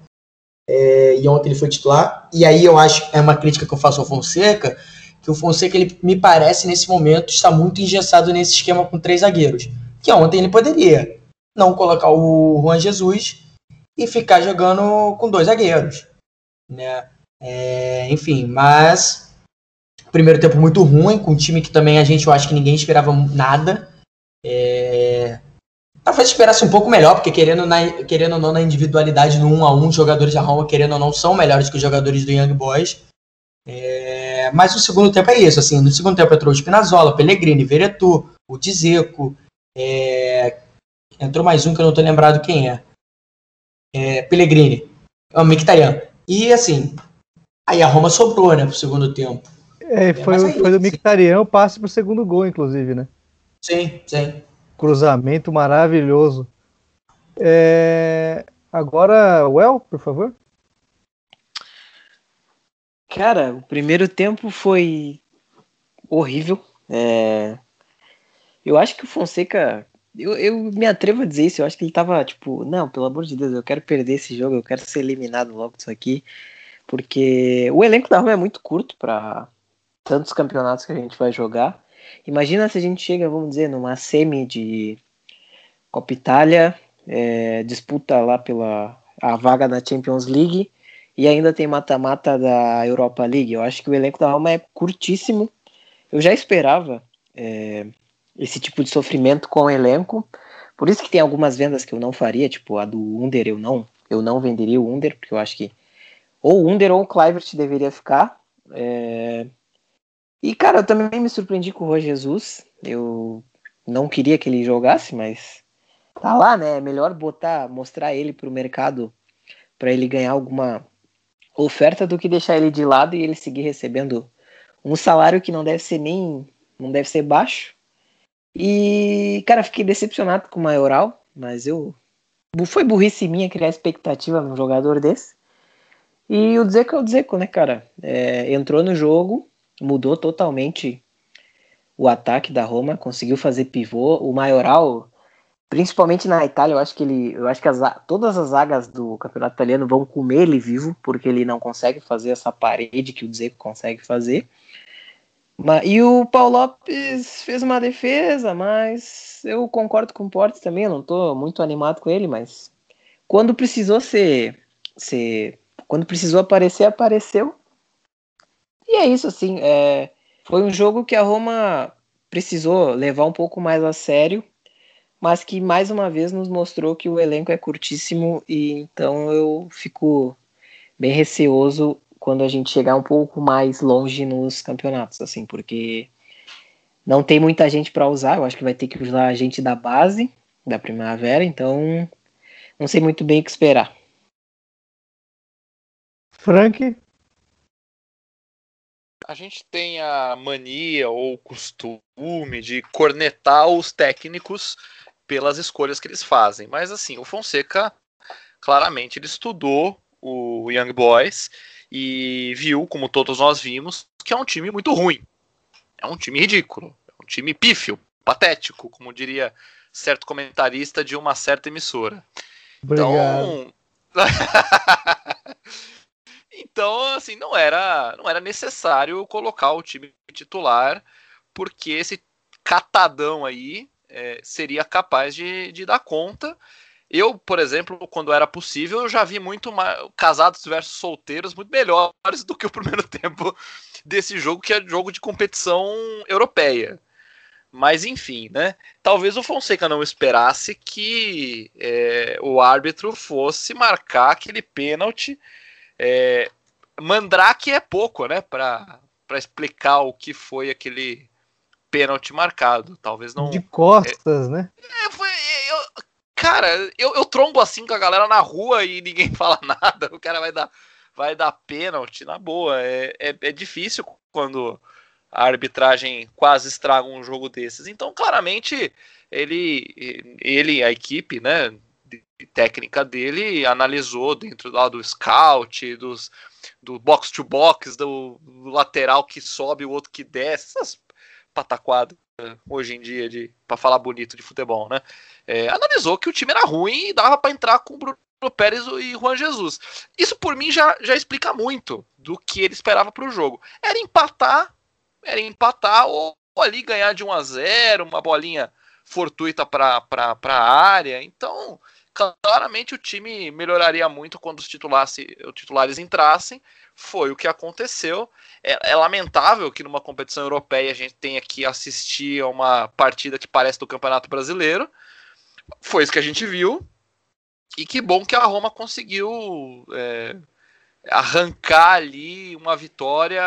é, e ontem ele foi titular, e aí eu acho, é uma crítica que eu faço ao Fonseca, que o Fonseca, ele me parece, nesse momento, está muito engessado nesse esquema com três zagueiros, que ontem ele poderia não colocar o Juan Jesus e ficar jogando com dois zagueiros, né? É, enfim, mas primeiro tempo muito ruim, com um time que também a gente, eu acho que ninguém esperava nada. É... Talvez esperasse um pouco melhor, porque querendo, na, querendo ou não, na individualidade no 1 a 1 os jogadores da Roma, querendo ou não, são melhores que os jogadores do Young Boys. É... Mas o segundo tempo é isso, assim, no segundo tempo entrou o Spinazzola, Pellegrini, Veretu, o Dzeko, é... entrou mais um que eu não tô lembrado quem é. é Pellegrini, é o. E assim, aí a Roma sobrou, né, pro segundo tempo. É, foi, é, foi do Mictarian o passe pro segundo gol, inclusive, né? Sim, sim. Cruzamento maravilhoso. É... Agora, Well, por favor. Cara, o primeiro tempo foi horrível. É... Eu acho que o Fonseca. Eu, eu me atrevo a dizer isso. Eu acho que ele tava tipo, não, pelo amor de Deus, eu quero perder esse jogo, eu quero ser eliminado logo disso aqui. Porque o elenco da Roma é muito curto para tantos campeonatos que a gente vai jogar. Imagina se a gente chega, vamos dizer, numa semi de Copa Itália, é, disputa lá pela a vaga da Champions League e ainda tem mata-mata da Europa League. Eu acho que o elenco da Roma é curtíssimo. Eu já esperava é, esse tipo de sofrimento com o elenco. Por isso que tem algumas vendas que eu não faria, tipo a do Under eu não, eu não venderia o Under, porque eu acho que ou o Under ou o Clivert deveria ficar. É, e, cara, eu também me surpreendi com o Roger Jesus. Eu não queria que ele jogasse, mas tá lá, né? É melhor botar, mostrar ele pro mercado para ele ganhar alguma oferta do que deixar ele de lado e ele seguir recebendo um salário que não deve ser nem não deve ser baixo. E, cara, fiquei decepcionado com o Maioral, mas eu foi burrice minha criar expectativa num jogador desse. E o Dzeko é o Dzeko, né, cara? É, entrou no jogo, mudou totalmente o ataque da Roma, conseguiu fazer pivô. O Maioral, principalmente na Itália, eu acho que ele, eu acho que as, todas as zagas do campeonato italiano vão comer ele vivo, porque ele não consegue fazer essa parede que o Dzeko consegue fazer. E o Paulo Lopes fez uma defesa, mas eu concordo com o Portes também, eu não estou muito animado com ele, mas quando precisou ser, ser quando precisou aparecer, apareceu. E é isso, assim, é, foi um jogo que a Roma precisou levar um pouco mais a sério, mas que mais uma vez nos mostrou que o elenco é curtíssimo e então eu fico bem receoso quando a gente chegar um pouco mais longe nos campeonatos, assim, porque não tem muita gente para usar, eu acho que vai ter que usar a gente da base, da primavera, então não sei muito bem o que esperar. Frank? A gente tem a mania ou costume de cornetar os técnicos pelas escolhas que eles fazem, mas assim, o Fonseca claramente ele estudou o Young Boys e viu, como todos nós vimos, que é um time muito ruim. É um time ridículo. É um time pífio, patético, como diria certo comentarista de uma certa emissora. Obrigado. Então. então, assim, não era, não era necessário colocar o time titular, porque esse catadão aí é, seria capaz de, de dar conta. Eu, por exemplo, quando era possível, eu já vi muito mais, casados versus solteiros muito melhores do que o primeiro tempo desse jogo, que é jogo de competição europeia. Mas enfim, né? Talvez o Fonseca não esperasse que é, o árbitro fosse marcar aquele pênalti. É, Mandrake é pouco, né? Para explicar o que foi aquele pênalti marcado. Talvez não. De costas, é, né? É, foi, eu, Cara, eu, eu trombo assim com a galera na rua e ninguém fala nada. O cara vai dar, vai dar pênalti, na boa. É, é, é difícil quando a arbitragem quase estraga um jogo desses. Então, claramente, ele, ele a equipe, né, técnica dele, analisou dentro lá do scout, dos, do box to box, do, do lateral que sobe, o outro que desce, essas pataquadas hoje em dia de para falar bonito de futebol, né? É, analisou que o time era ruim e dava para entrar com o Bruno Pérez e Juan Jesus. Isso por mim já, já explica muito do que ele esperava para o jogo. Era empatar, era empatar ou, ou, ali ganhar de 1 a 0, uma bolinha fortuita para a área. Então, claramente o time melhoraria muito quando os titulares, os titulares entrassem. Foi o que aconteceu. É, é, lamentável que numa competição europeia a gente tenha que assistir a uma partida que parece do Campeonato Brasileiro. Foi isso que a gente viu. E que bom que a Roma conseguiu é, arrancar ali uma vitória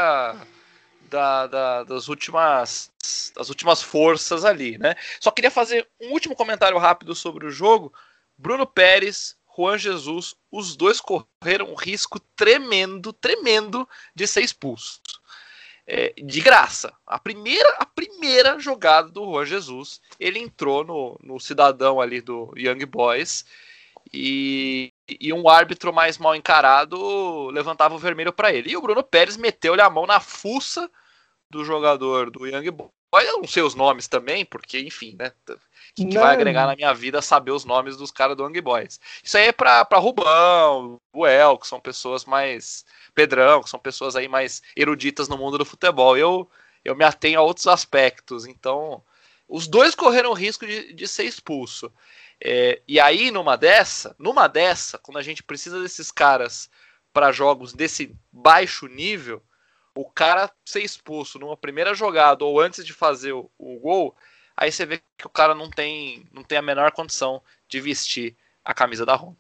da, da, das, últimas, das últimas forças ali, né? Só queria fazer um último comentário rápido sobre o jogo. Bruno Pérez Juan Jesus, os dois correram um risco tremendo, tremendo de ser expulso. É, de graça. A primeira, a primeira jogada do Juan Jesus, ele entrou no, no cidadão ali do Young Boys e, e um árbitro mais mal encarado levantava o vermelho para ele. E o Bruno Pérez meteu-lhe a mão na fuça do jogador do Young Boys. Eu não sei os nomes também, porque, enfim, né? que, que vai agregar na minha vida saber os nomes dos caras do Young Boys. Isso aí é pra, pra Rubão, o El, que são pessoas mais. Pedrão, que são pessoas aí mais eruditas no mundo do futebol. Eu, eu me atenho a outros aspectos. Então, os dois correram o risco de, de ser expulso. É, e aí, numa dessa, numa dessa, quando a gente precisa desses caras para jogos desse baixo nível, o cara ser expulso numa primeira jogada ou antes de fazer o, o gol aí você vê que o cara não tem, não tem a menor condição de vestir a camisa da Roma.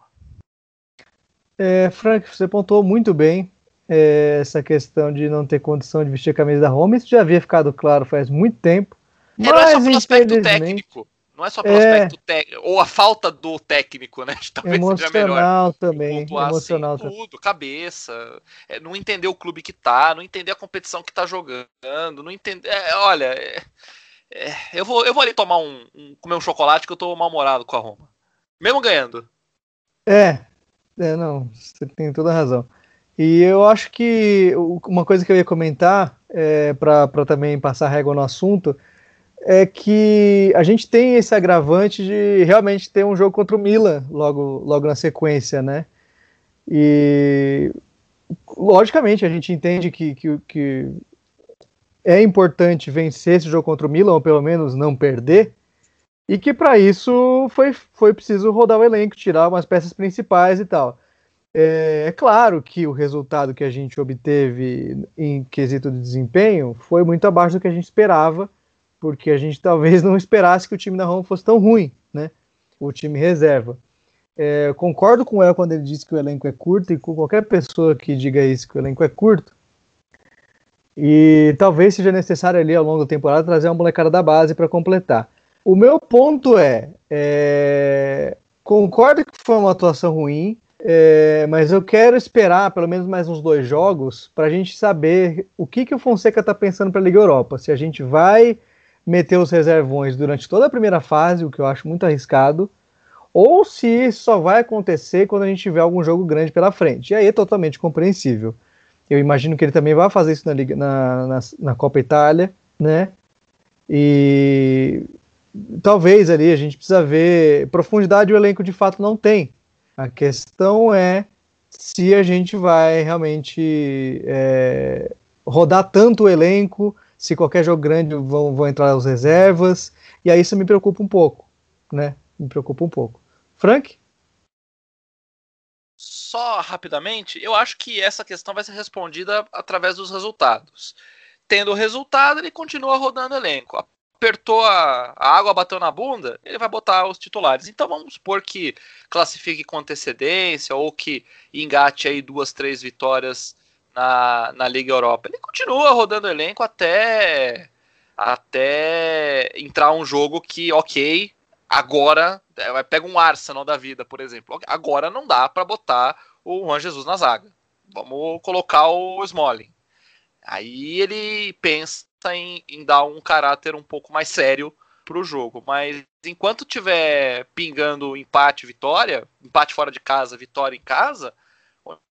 É, Frank, você pontuou muito bem é, essa questão de não ter condição de vestir a camisa da Roma. Isso já havia ficado claro faz muito tempo. É, mas, não é só pelo aspecto técnico. Não é só pelo É. aspecto técnico, ou a falta do técnico, né? Talvez seja melhor. Emocional também. pontuar assim, Emocional também. tudo, cabeça, é, não entender o clube que tá, não entender a competição que tá jogando, não entender. é, olha, é, é, eu, vou, eu vou ali tomar um, um- comer um chocolate que eu tô mal-humorado com a Roma. Mesmo ganhando. É, é, não, você tem toda a razão. E eu acho que uma coisa que eu ia comentar, é, para também passar régua no assunto, é que a gente tem esse agravante de realmente ter um jogo contra o Milan logo, logo na sequência, né? E logicamente a gente entende que, que, que é importante vencer esse jogo contra o Milan, ou pelo menos não perder, e que para isso foi, foi preciso rodar o elenco, tirar umas peças principais e tal. É, é claro que o resultado que a gente obteve em quesito de desempenho foi muito abaixo do que a gente esperava, porque a gente talvez não esperasse que o time da Roma fosse tão ruim, né? O time reserva. É, concordo com o El quando ele disse que o elenco é curto, e com qualquer pessoa que diga isso, que o elenco é curto. E talvez seja necessário ali ao longo da temporada trazer uma molecada da base para completar. O meu ponto é, é, concordo que foi uma atuação ruim, é, mas eu quero esperar pelo menos mais uns dois jogos para a gente saber o que, que o Fonseca está pensando para a Liga Europa. Se a gente vai meter os reservões durante toda a primeira fase, o que eu acho muito arriscado, ou se isso só vai acontecer quando a gente tiver algum jogo grande pela frente. E aí é totalmente compreensível. Eu imagino que ele também vai fazer isso na, Liga, na, na, na Copa Itália, né? E talvez ali a gente precisa ver profundidade o elenco de fato não tem. A questão é se a gente vai realmente é, rodar tanto o elenco, se qualquer jogo grande vão, vão entrar as reservas, e aí isso me preocupa um pouco, né? Me preocupa um pouco. Frank? Só rapidamente, eu acho que essa questão vai ser respondida através dos resultados. Tendo o resultado, ele continua rodando elenco. Apertou a, a água, bateu na bunda, ele vai botar os titulares. Então vamos supor que classifique com antecedência ou que engate aí duas, três vitórias na, na Liga Europa. Ele continua rodando o elenco até, até entrar um jogo que, ok, agora é, pega um Arsenal da vida, por exemplo. Agora não dá para botar o Juan Jesus na zaga. Vamos colocar o Smalling. Aí ele pensa em, em dar um caráter um pouco mais sério para o jogo. Mas enquanto tiver pingando empate, vitória, empate fora de casa, vitória em casa,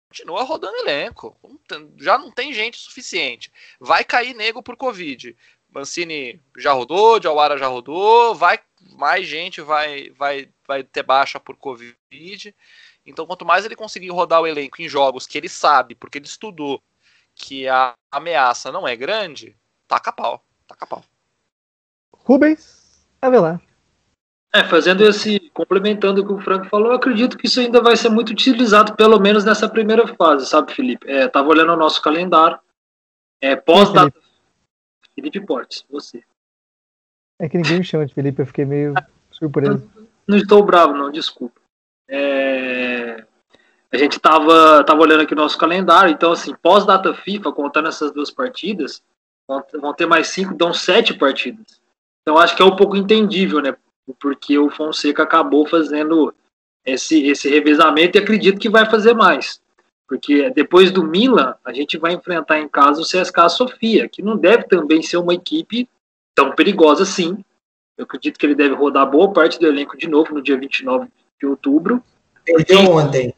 continua rodando elenco. Já não tem gente suficiente. Vai cair nego por Covid. Mancini já rodou, Jawara já rodou, vai mais gente vai, vai, vai ter baixa por Covid. Então, quanto mais ele conseguir rodar o elenco em jogos que ele sabe, porque ele estudou que a ameaça não é grande, taca pau, taca pau. Rubens, Avelar. É, fazendo esse, complementando o que o Frank falou, eu acredito que isso ainda vai ser muito utilizado, pelo menos nessa primeira fase, sabe, Felipe? É, tava olhando o nosso calendário, é, pós-data... Felipe? Felipe Portes, você. É que ninguém me chama de Felipe, eu fiquei meio surpreso. Não, não estou bravo, não, desculpa. É, a gente tava, tava olhando aqui o nosso calendário, então, assim, pós-data FIFA, contando essas duas partidas, vão, vão ter mais cinco, dão sete partidas. Então, acho que é um pouco entendível, né? Porque o Fonseca acabou fazendo esse, esse revezamento e acredito que vai fazer mais. Porque depois do Milan, a gente vai enfrentar em casa o CSKA Sofia, que não deve também ser uma equipe tão perigosa assim. Eu acredito que ele deve rodar boa parte do elenco de novo no dia 29 de outubro. Perdeu e, ontem.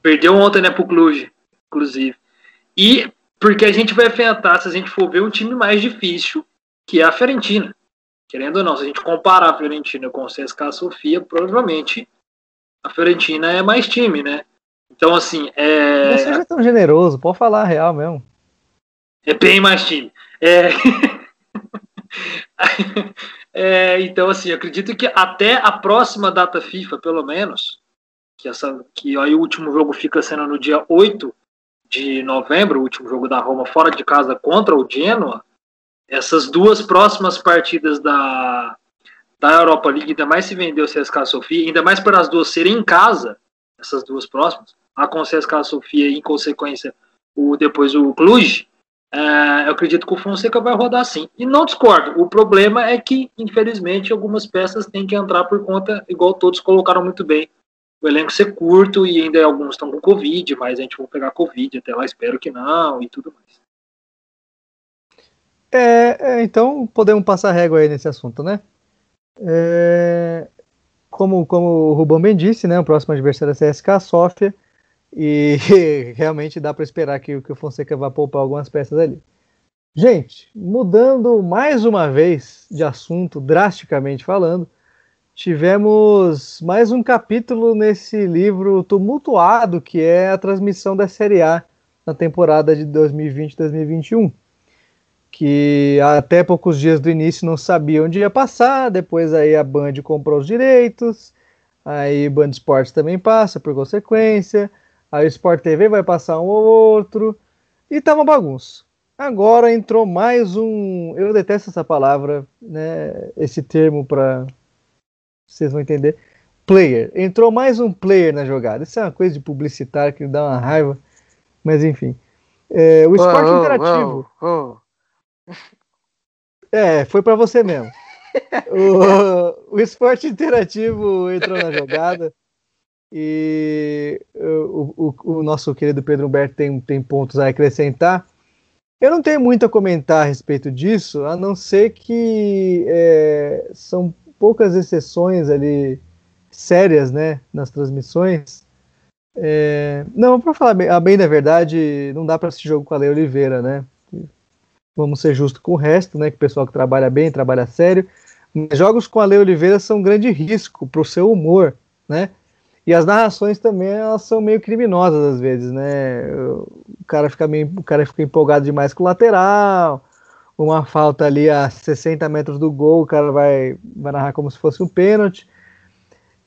Perdeu ontem, né, pro Cluj, inclusive. E porque a gente vai enfrentar, se a gente for ver, um time mais difícil, que é a Fiorentina. Querendo ou não, se a gente comparar a Fiorentina com o CSKA Sofia, provavelmente a Fiorentina é mais time, né? Então, assim, é... Não seja tão generoso, pode falar a real mesmo. É bem mais time. É... é, então, assim, acredito que até a próxima data FIFA, pelo menos, que, essa, que aí o último jogo fica sendo no dia 8 de novembro, o último jogo da Roma fora de casa contra o Genoa, essas duas próximas partidas da, da Europa League, ainda mais se vendeu o CSKA Sofia, ainda mais para as duas serem em casa, essas duas próximas, a com o CSKA Sofia e, em consequência, o, depois o Cluj, É, eu acredito que o Fonseca vai rodar sim. E não discordo. O problema é que, infelizmente, algumas peças têm que entrar por conta, igual todos colocaram muito bem. O elenco ser curto e ainda alguns estão com Covid, mas a gente vai pegar Covid até lá, espero que não e tudo mais. É, é, então podemos passar régua aí nesse assunto, né? É, como, como o Rubão bem disse, né, o próximo adversário é a CSK Sofia e realmente dá para esperar que, que o Fonseca vá poupar algumas peças ali. Gente, mudando mais uma vez de assunto, drasticamente falando, tivemos mais um capítulo nesse livro tumultuado que é a transmissão da Série A na temporada de 2020-2021 que até poucos dias do início não sabia onde ia passar, depois aí a Band comprou os direitos, aí Band Esportes também passa por consequência, aí o Sport TV vai passar um ou outro, e tá uma bagunça. Agora entrou mais um, eu detesto essa palavra, né, esse termo para vocês vão entender, player. Entrou mais um player na jogada. Isso é uma coisa de publicitário que dá uma raiva, mas enfim. É, o esporte oh, interativo. Oh, oh. É, foi para você mesmo. o, o esporte interativo entrou na jogada e o, o, o, nosso querido Pedro Humberto tem, tem pontos a acrescentar. Eu não tenho muito a comentar a respeito disso, a não ser que é, são poucas exceções ali sérias, né, nas transmissões. É, não, para falar bem, a bem da verdade, não dá para assistir jogo com a Lei Oliveira, né? Vamos ser justos com o resto, né? Que o pessoal que trabalha bem, trabalha sério. Jogos com a Lei Oliveira são um grande risco para o seu humor, né? E as narrações também elas são meio criminosas às vezes, né? O cara fica meio, o cara fica empolgado demais com o lateral, uma falta ali a 60 metros do gol, o cara vai, vai narrar como se fosse um pênalti.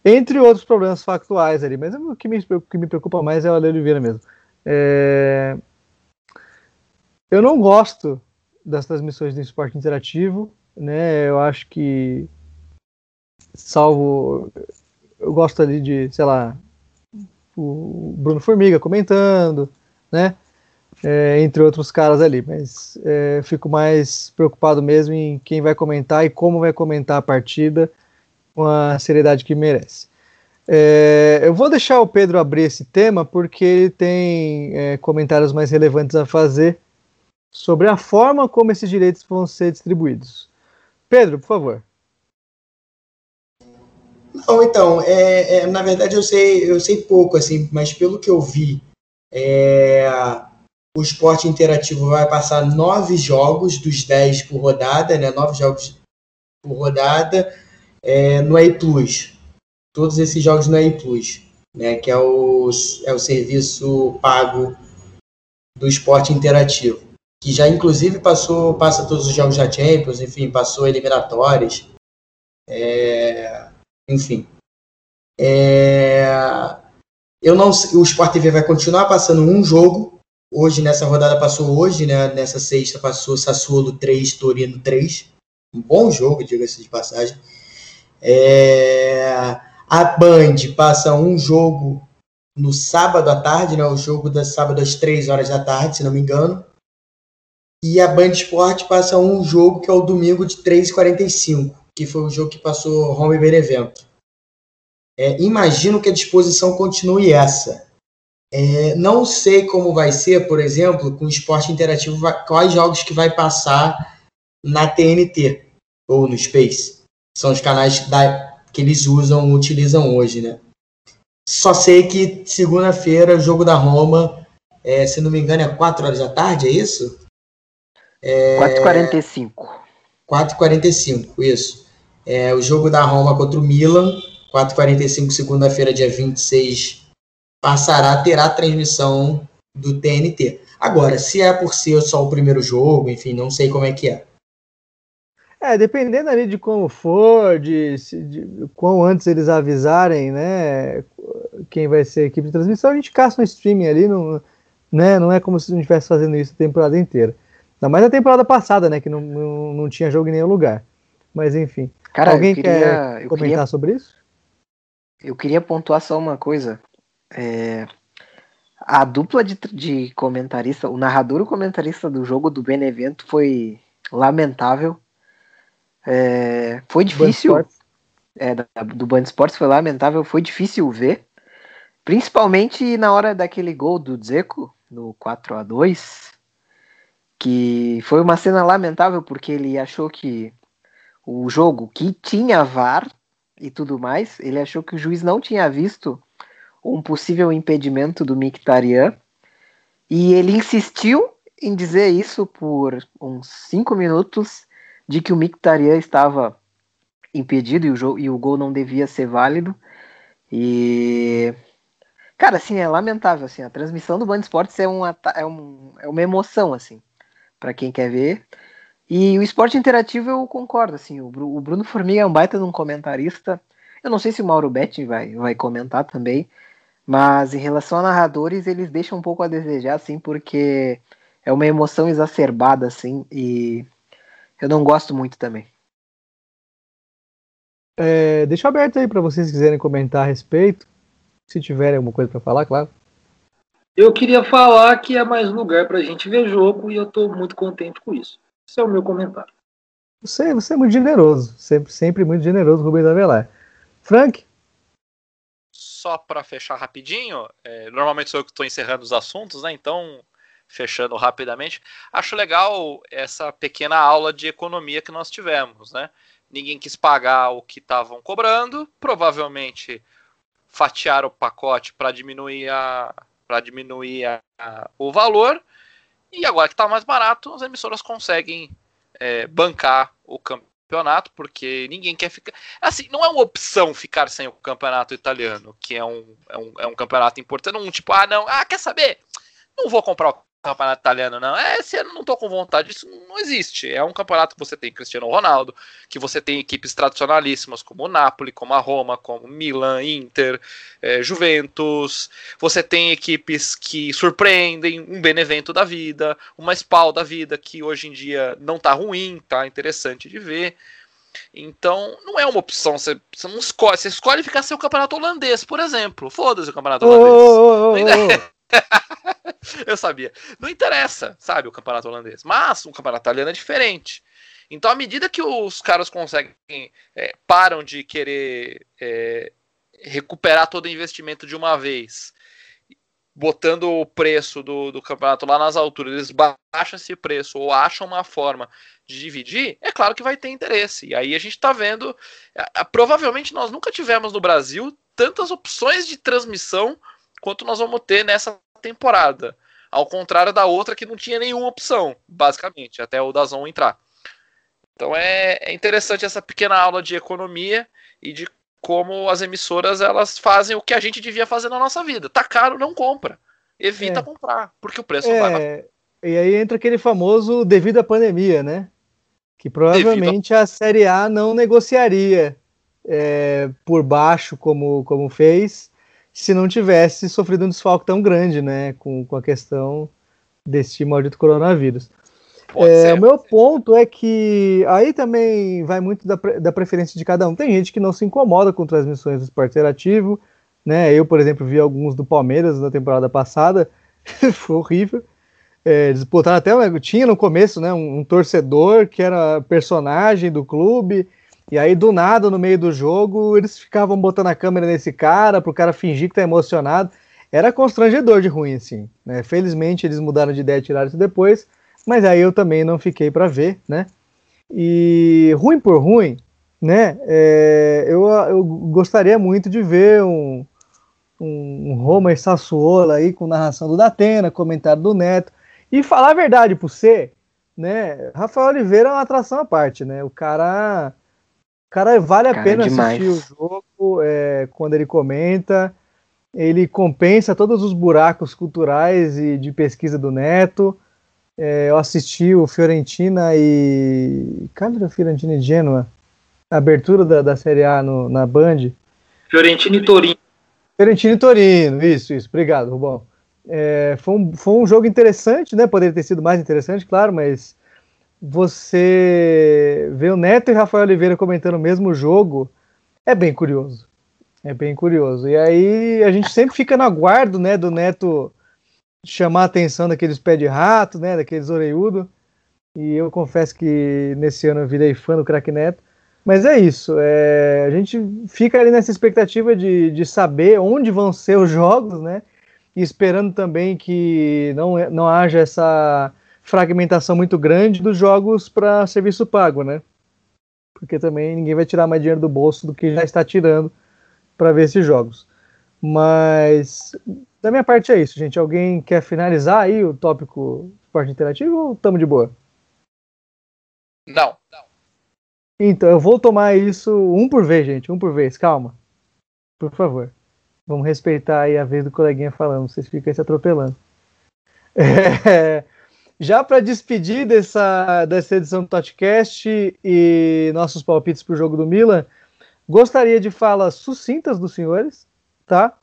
Entre outros problemas factuais ali, mas o que me, o que me preocupa mais é o Ale Oliveira mesmo. É... Eu não gosto das transmissões do esporte interativo, né? Eu acho que, salvo, eu gosto ali de, sei lá, o Bruno Formiga comentando, né? É, entre outros caras ali, mas é, fico mais preocupado mesmo em quem vai comentar e como vai comentar a partida com a seriedade que merece. É, eu vou deixar o Pedro abrir esse tema porque ele tem é, comentários mais relevantes a fazer sobre a forma como esses direitos vão ser distribuídos. Pedro, por favor. Não, então, é, é, na verdade eu sei, eu sei pouco, assim, mas pelo que eu vi, é, o esporte interativo vai passar nove jogos dos dez por rodada, né? Nove jogos por rodada é, no EI Plus. Todos esses jogos no EI Plus, né? Que é o, é o serviço pago do esporte interativo que já inclusive passou, passa todos os jogos da Champions, enfim, passou eliminatórias, é, enfim. É, eu não, o Sport TV vai continuar passando um jogo. Hoje, nessa rodada, passou hoje, né? Nessa sexta passou Sassuolo 3, Torino 3. Um bom jogo, diga-se de passagem. É, a Band passa um jogo no sábado à tarde, né? O jogo da sábado às 3 horas da tarde, se não me engano. E a Band Esporte passa um jogo que é o domingo de 3h45, que foi o jogo que passou Home Benevento. É, imagino que a disposição continue essa. É, não sei como vai ser, por exemplo, com o esporte interativo, quais jogos que vai passar na TNT ou no Space. São os canais da, que eles usam, utilizam hoje, né? Só sei que segunda-feira, jogo da Roma, é, se não me engano, é 4 horas da tarde, é isso? É... 4h45. 4h45, isso. É, o jogo da Roma contra o Milan, 4h45, segunda-feira, dia 26, passará, terá transmissão do TNT. Agora, se é por ser só o primeiro jogo, enfim, não sei como é que é. É, dependendo ali de como for, de, de quão antes eles avisarem, né, quem vai ser a equipe de transmissão, a gente caça um streaming ali, não, né, não é como se a gente estivesse fazendo isso a temporada inteira. Ainda mais na temporada passada, né? Que não, não, não tinha jogo em nenhum lugar. Mas enfim. Cara, Alguém queria, quer comentar queria, sobre isso? Eu queria pontuar só uma coisa. É, A dupla de, de comentarista, o narrador e o comentarista do jogo do Benevento foi lamentável. É, foi difícil. É, do Band Sports foi lamentável, foi difícil ver. Principalmente na hora daquele gol do Zeco, no 4 a 2 que foi uma cena lamentável porque ele achou que o jogo que tinha VAR e tudo mais, ele achou que o juiz não tinha visto um possível impedimento do Mictarian e ele insistiu em dizer isso por uns cinco minutos de que o Mictarian estava impedido e o, e o gol não devia ser válido. E cara assim é lamentável assim a transmissão do Band Esportes é uma é, um, é uma emoção assim para quem quer ver e o esporte interativo eu concordo, assim, o, Bruno Formiga é um baita de um comentarista. Eu não sei se o Mauro Betti vai, vai comentar também, mas em relação a narradores, eles deixam um pouco a desejar, assim, porque é uma emoção exacerbada, assim, e eu não gosto muito também. É, deixa aberto aí para vocês quiserem comentar a respeito, se tiverem alguma coisa para falar, claro. Eu queria falar que é mais lugar para a gente ver jogo e eu estou muito contente com isso. Esse é o meu comentário. Você, você é muito generoso, sempre, sempre muito generoso, Rubens Avelar. Frank? Só para fechar rapidinho, é, normalmente sou eu que estou encerrando os assuntos, né? Então, fechando rapidamente, acho legal essa pequena aula de economia que nós tivemos, né? Ninguém quis pagar o que estavam cobrando, provavelmente fatiaram o pacote para diminuir a para diminuir a, a, o valor e agora que está mais barato, as emissoras conseguem é, bancar o campeonato, porque ninguém quer ficar. Assim, não é uma opção ficar sem o campeonato italiano, que é um, é um, é um campeonato importante. Um tipo, ah, não, ah, quer saber? Não vou comprar o campeonato italiano, não. É, esse ano não tô com vontade, isso não existe. É um campeonato que você tem Cristiano Ronaldo, que você tem equipes tradicionalíssimas como o Napoli, como a Roma, como Milan, Inter, é, Juventus. Você tem equipes que surpreendem, um Benevento da vida, uma Spal da vida, que hoje em dia não tá ruim, tá interessante de ver. Então, não é uma opção. Você, você não escolhe. Você escolhe ficar sem o campeonato holandês, por exemplo. Foda-se o campeonato holandês. Oh, oh, oh, eu sabia. Não interessa, sabe, o campeonato holandês. Mas o campeonato italiano é diferente. Então, à medida que os caras conseguem, é, param de querer é, recuperar todo o investimento de uma vez, botando o preço do, do campeonato lá nas alturas, eles baixam esse preço ou acham uma forma de dividir, é claro que vai ter interesse. E aí a gente está vendo. provavelmente nós nunca tivemos no Brasil tantas opções de transmissão quanto nós vamos ter nessa temporada. Ao contrário da outra que não tinha nenhuma opção, basicamente, até o Dazon entrar. Então é, é interessante essa pequena aula de economia e de como as emissoras elas fazem o que a gente devia fazer na nossa vida. Tá caro, não compra. Evita é. comprar, porque o preço é, vai E aí entra aquele famoso devido à pandemia, né? Que provavelmente a... a Série A não negociaria é, por baixo como, como fez se não tivesse sofrido um desfalque tão grande, né, com, com a questão desse maldito coronavírus. É, o meu ponto é que aí também vai muito da, da preferência de cada um. Tem gente que não se incomoda com transmissões do esporte interativo, né? Eu, por exemplo, vi alguns do Palmeiras na temporada passada, foi horrível. É, eles botaram até, tinha no começo, né, um, um torcedor que era personagem do clube, e aí, do nada, no meio do jogo, eles ficavam botando a câmera nesse cara, pro cara fingir que tá emocionado. Era constrangedor de ruim, assim. Né? Felizmente, eles mudaram de ideia e tiraram isso depois, mas aí eu também não fiquei para ver, né? E ruim por ruim, né? É, eu, eu gostaria muito de ver um, um, Roma e Sassuolo aí com narração do Datena, comentário do Neto. E falar a verdade para você, né? Rafael Oliveira é uma atração à parte, né? O cara Cara, vale a Cara, pena demais. assistir o jogo é, quando ele comenta. Ele compensa todos os buracos culturais e de pesquisa do Neto. É, eu assisti o Fiorentina e. Cadê o Fiorentina e Genoa? A abertura da, da Série A no, na Band. Fiorentina e Torino. Fiorentina e Torino, isso, isso. Obrigado, Rubão. É, foi, um, foi um jogo interessante, né? Poderia ter sido mais interessante, claro, mas você vê o Neto e Rafael Oliveira comentando o mesmo jogo, é bem curioso. É bem curioso. E aí a gente sempre fica no aguardo, né, do Neto chamar a atenção daqueles pé de rato, né, daqueles orelhudo. E eu confesso que nesse ano eu virei fã do Crack Neto. Mas é isso, é, a gente fica ali nessa expectativa de, de saber onde vão ser os jogos, né? E esperando também que não, não haja essa fragmentação muito grande dos jogos para serviço pago, né? Porque também ninguém vai tirar mais dinheiro do bolso do que já está tirando para ver esses jogos. Mas da minha parte é isso, gente. Alguém quer finalizar aí o tópico esporte interativo ou estamos de boa? Não. Então, eu vou tomar isso um por vez, gente. Um por vez. Calma. Por favor. Vamos respeitar aí a vez do coleguinha falando. Vocês ficam aí se atropelando. É, já para despedir dessa, dessa edição do Totcast e nossos palpites para o jogo do Milan, gostaria de falas sucintas dos senhores, tá?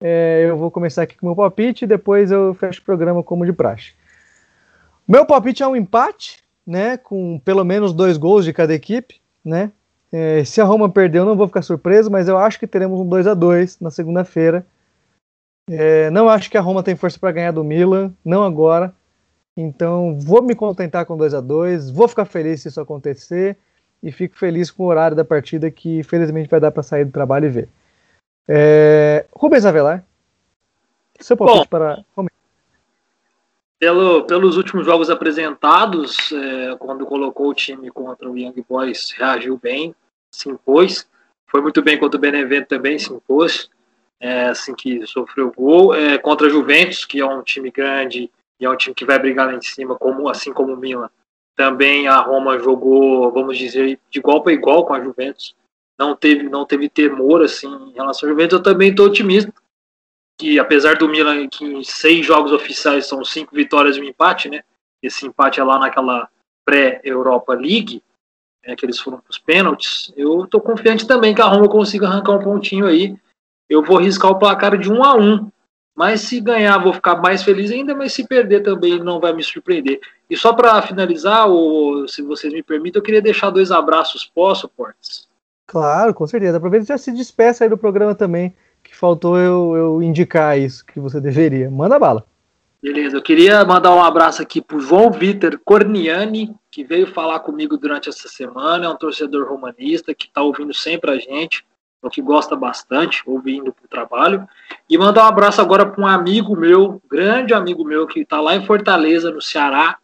É, eu vou começar aqui com o meu palpite e depois eu fecho o programa como de praxe. Meu palpite é um empate, né? Com pelo menos dois gols de cada equipe, né? É, se a Roma perder, eu não vou ficar surpreso, mas eu acho que teremos um 2 a 2 na segunda-feira. É, não acho que a Roma tem força para ganhar do Milan, não agora. Então, vou me contentar com 2 a 2 vou ficar feliz se isso acontecer e fico feliz com o horário da partida que felizmente vai dar para sair do trabalho e ver. É, Rubens Avelar, seu palpite Bom, para pelo, pelos últimos jogos apresentados, é, quando colocou o time contra o Young Boys, reagiu bem, se impôs. Foi muito bem contra o Benevento também, se impôs, é, assim que sofreu gol. É, contra a Juventus, que é um time grande e é um time que vai brigar lá em cima, como, assim como o Milan. Também a Roma jogou, vamos dizer, de igual para igual com a Juventus. Não teve, não teve temor assim, em relação à Juventus. Eu também estou otimista que apesar do Milan que em seis jogos oficiais são cinco vitórias e um empate, né? Esse empate é lá naquela pré-Europa League, né, que eles foram para os pênaltis. Eu estou confiante também que a Roma consiga arrancar um pontinho aí. Eu vou riscar o placar de um a um. Mas se ganhar, vou ficar mais feliz ainda, mas se perder também não vai me surpreender. E só para finalizar, ou se vocês me permitem, eu queria deixar dois abraços, posso, Portes? Claro, com certeza. Aproveita e já se despeça aí do programa também que faltou eu, eu indicar isso que você deveria. Manda bala. Beleza, eu queria mandar um abraço aqui pro João Vitor Corniani, que veio falar comigo durante essa semana, é um torcedor romanista que está ouvindo sempre a gente, o que gosta bastante, ouvindo para o trabalho. E mandar um abraço agora para um amigo meu, grande amigo meu, que está lá em Fortaleza, no Ceará,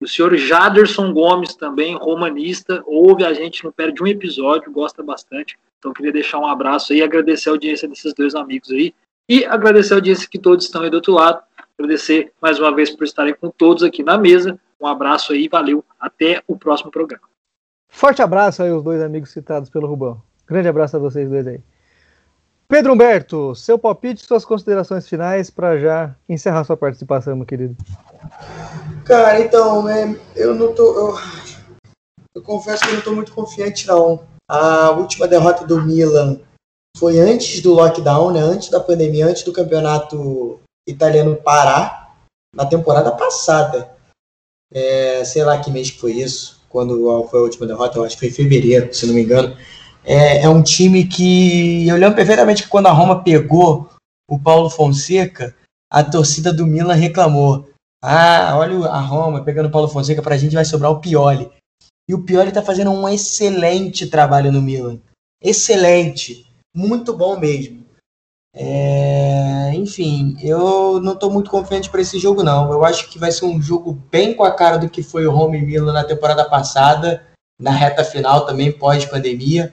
o senhor Jaderson Gomes, também romanista, ouve a gente, não perde um episódio, gosta bastante. Então, queria deixar um abraço aí agradecer a audiência desses dois amigos aí. E agradecer a audiência que todos estão aí do outro lado. Agradecer mais uma vez por estarem com todos aqui na mesa. Um abraço aí, valeu. Até o próximo programa. Forte abraço aí aos dois amigos citados pelo Rubão. Grande abraço a vocês dois aí. Pedro Humberto, seu palpite, suas considerações finais para já encerrar sua participação, meu querido. Cara, então, é, eu não tô. Eu, eu confesso que eu não estou muito confiante, não. A última derrota do Milan foi antes do lockdown, né? antes da pandemia, antes do campeonato italiano parar, na temporada passada. É, sei lá que mês que foi isso, quando foi a última derrota, eu acho que foi em fevereiro, se não me engano. É, é um time que eu lembro perfeitamente que quando a Roma pegou o Paulo Fonseca, a torcida do Milan reclamou. Ah, olha a Roma pegando o Paulo Fonseca, pra gente vai sobrar o Pioli. E o Pioli está fazendo um excelente trabalho no Milan. Excelente. Muito bom mesmo. É... Enfim, eu não estou muito confiante para esse jogo, não. Eu acho que vai ser um jogo bem com a cara do que foi o Home Milan na temporada passada, na reta final também, pós-pandemia.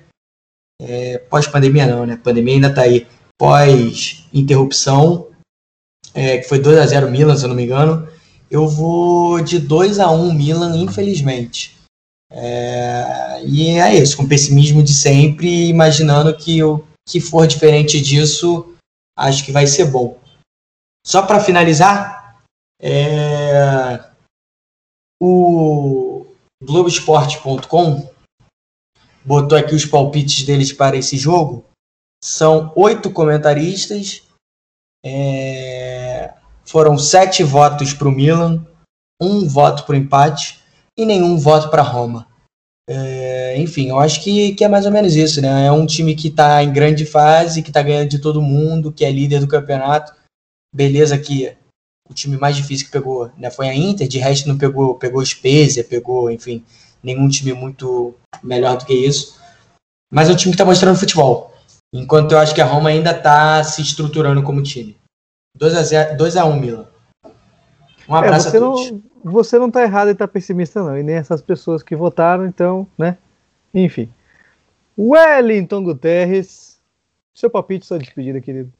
É... Pós-pandemia não, né? Pandemia ainda está aí. Pós-interrupção, é, que foi 2 a 0 Milan, se eu não me engano. Eu vou de 2 a 1 Milan, infelizmente. É, e é isso, com pessimismo de sempre, imaginando que o que for diferente disso, acho que vai ser bom. Só para finalizar, é, o Globoesporte.com botou aqui os palpites deles para esse jogo. São oito comentaristas, é, foram sete votos para o Milan, um voto para o empate e nenhum voto para Roma. É, enfim, eu acho que, que é mais ou menos isso, né? É um time que está em grande fase, que está ganhando de todo mundo, que é líder do campeonato. Beleza que o time mais difícil que pegou né, foi a Inter, de resto não pegou, pegou Spezia, pegou, enfim, nenhum time muito melhor do que isso. Mas é um time que está mostrando futebol. Enquanto eu acho que a Roma ainda está se estruturando como time. 2x1, 1 Milan. Um É, abraço você, a todos. não, você não tá errado em estar pessimista, não. E nem essas pessoas que votaram, então, né? Enfim. Wellington Guterres. Seu palpite, sua despedida, querido.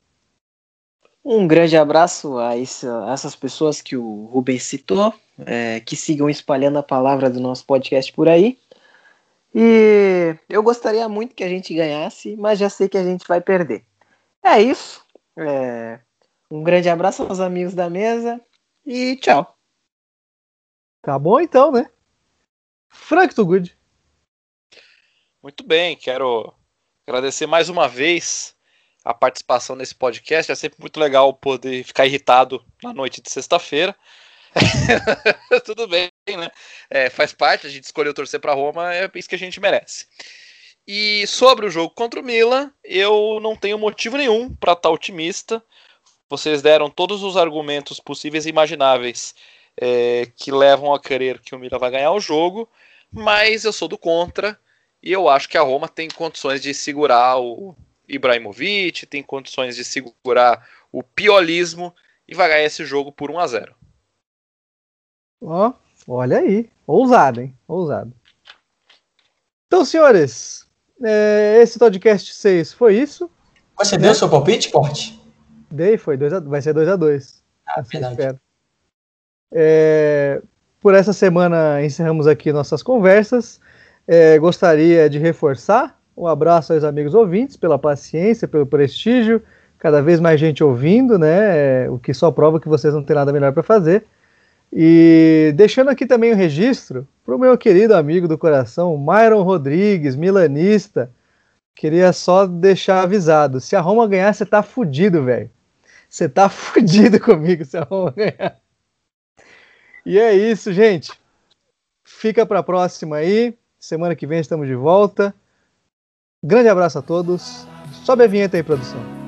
Um grande abraço a, essa- a essas pessoas que o Rubens citou, é, que sigam espalhando a palavra do nosso podcast por aí. E eu gostaria muito que a gente ganhasse, mas já sei que a gente vai perder. É isso. É, um grande abraço aos amigos da mesa e tchau. Tá bom então, né? Frank Tugud. Muito bem, quero agradecer mais uma vez a participação nesse podcast. É sempre muito legal poder ficar irritado na noite de sexta-feira. Tudo bem, né? É, faz parte, a gente escolheu torcer para Roma, é isso que a gente merece. E sobre o jogo contra o Milan, eu não tenho motivo nenhum para estar otimista. Vocês deram todos os argumentos possíveis e imagináveis é, que levam a crer que o Milan vai ganhar o jogo, mas eu sou do contra. E eu acho que a Roma tem condições de segurar o Ibrahimovic, tem condições de segurar o piolismo e vai ganhar esse jogo por 1 a 0 Ó, olha aí. Ousado, hein? Ousado. Então, senhores, é, esse podcast 6 foi isso. Você deu seu palpite, Porte? Dei, foi dois a, vai ser 2 a 2 Ah, verdade. É, por essa semana encerramos aqui nossas conversas. É, gostaria de reforçar um abraço aos amigos ouvintes pela paciência, pelo prestígio, cada vez mais gente ouvindo, né? O que só prova que vocês não têm nada melhor para fazer. E deixando aqui também o registro para o meu querido amigo do coração, Myron Rodrigues, milanista. Queria só deixar avisado: se a Roma ganhar, você tá fudido, velho. Você tá fudido comigo se a Roma ganhar. E é isso, gente. Fica para a próxima aí. Semana que vem estamos de volta. Grande abraço a todos. Sobe a vinheta aí, produção.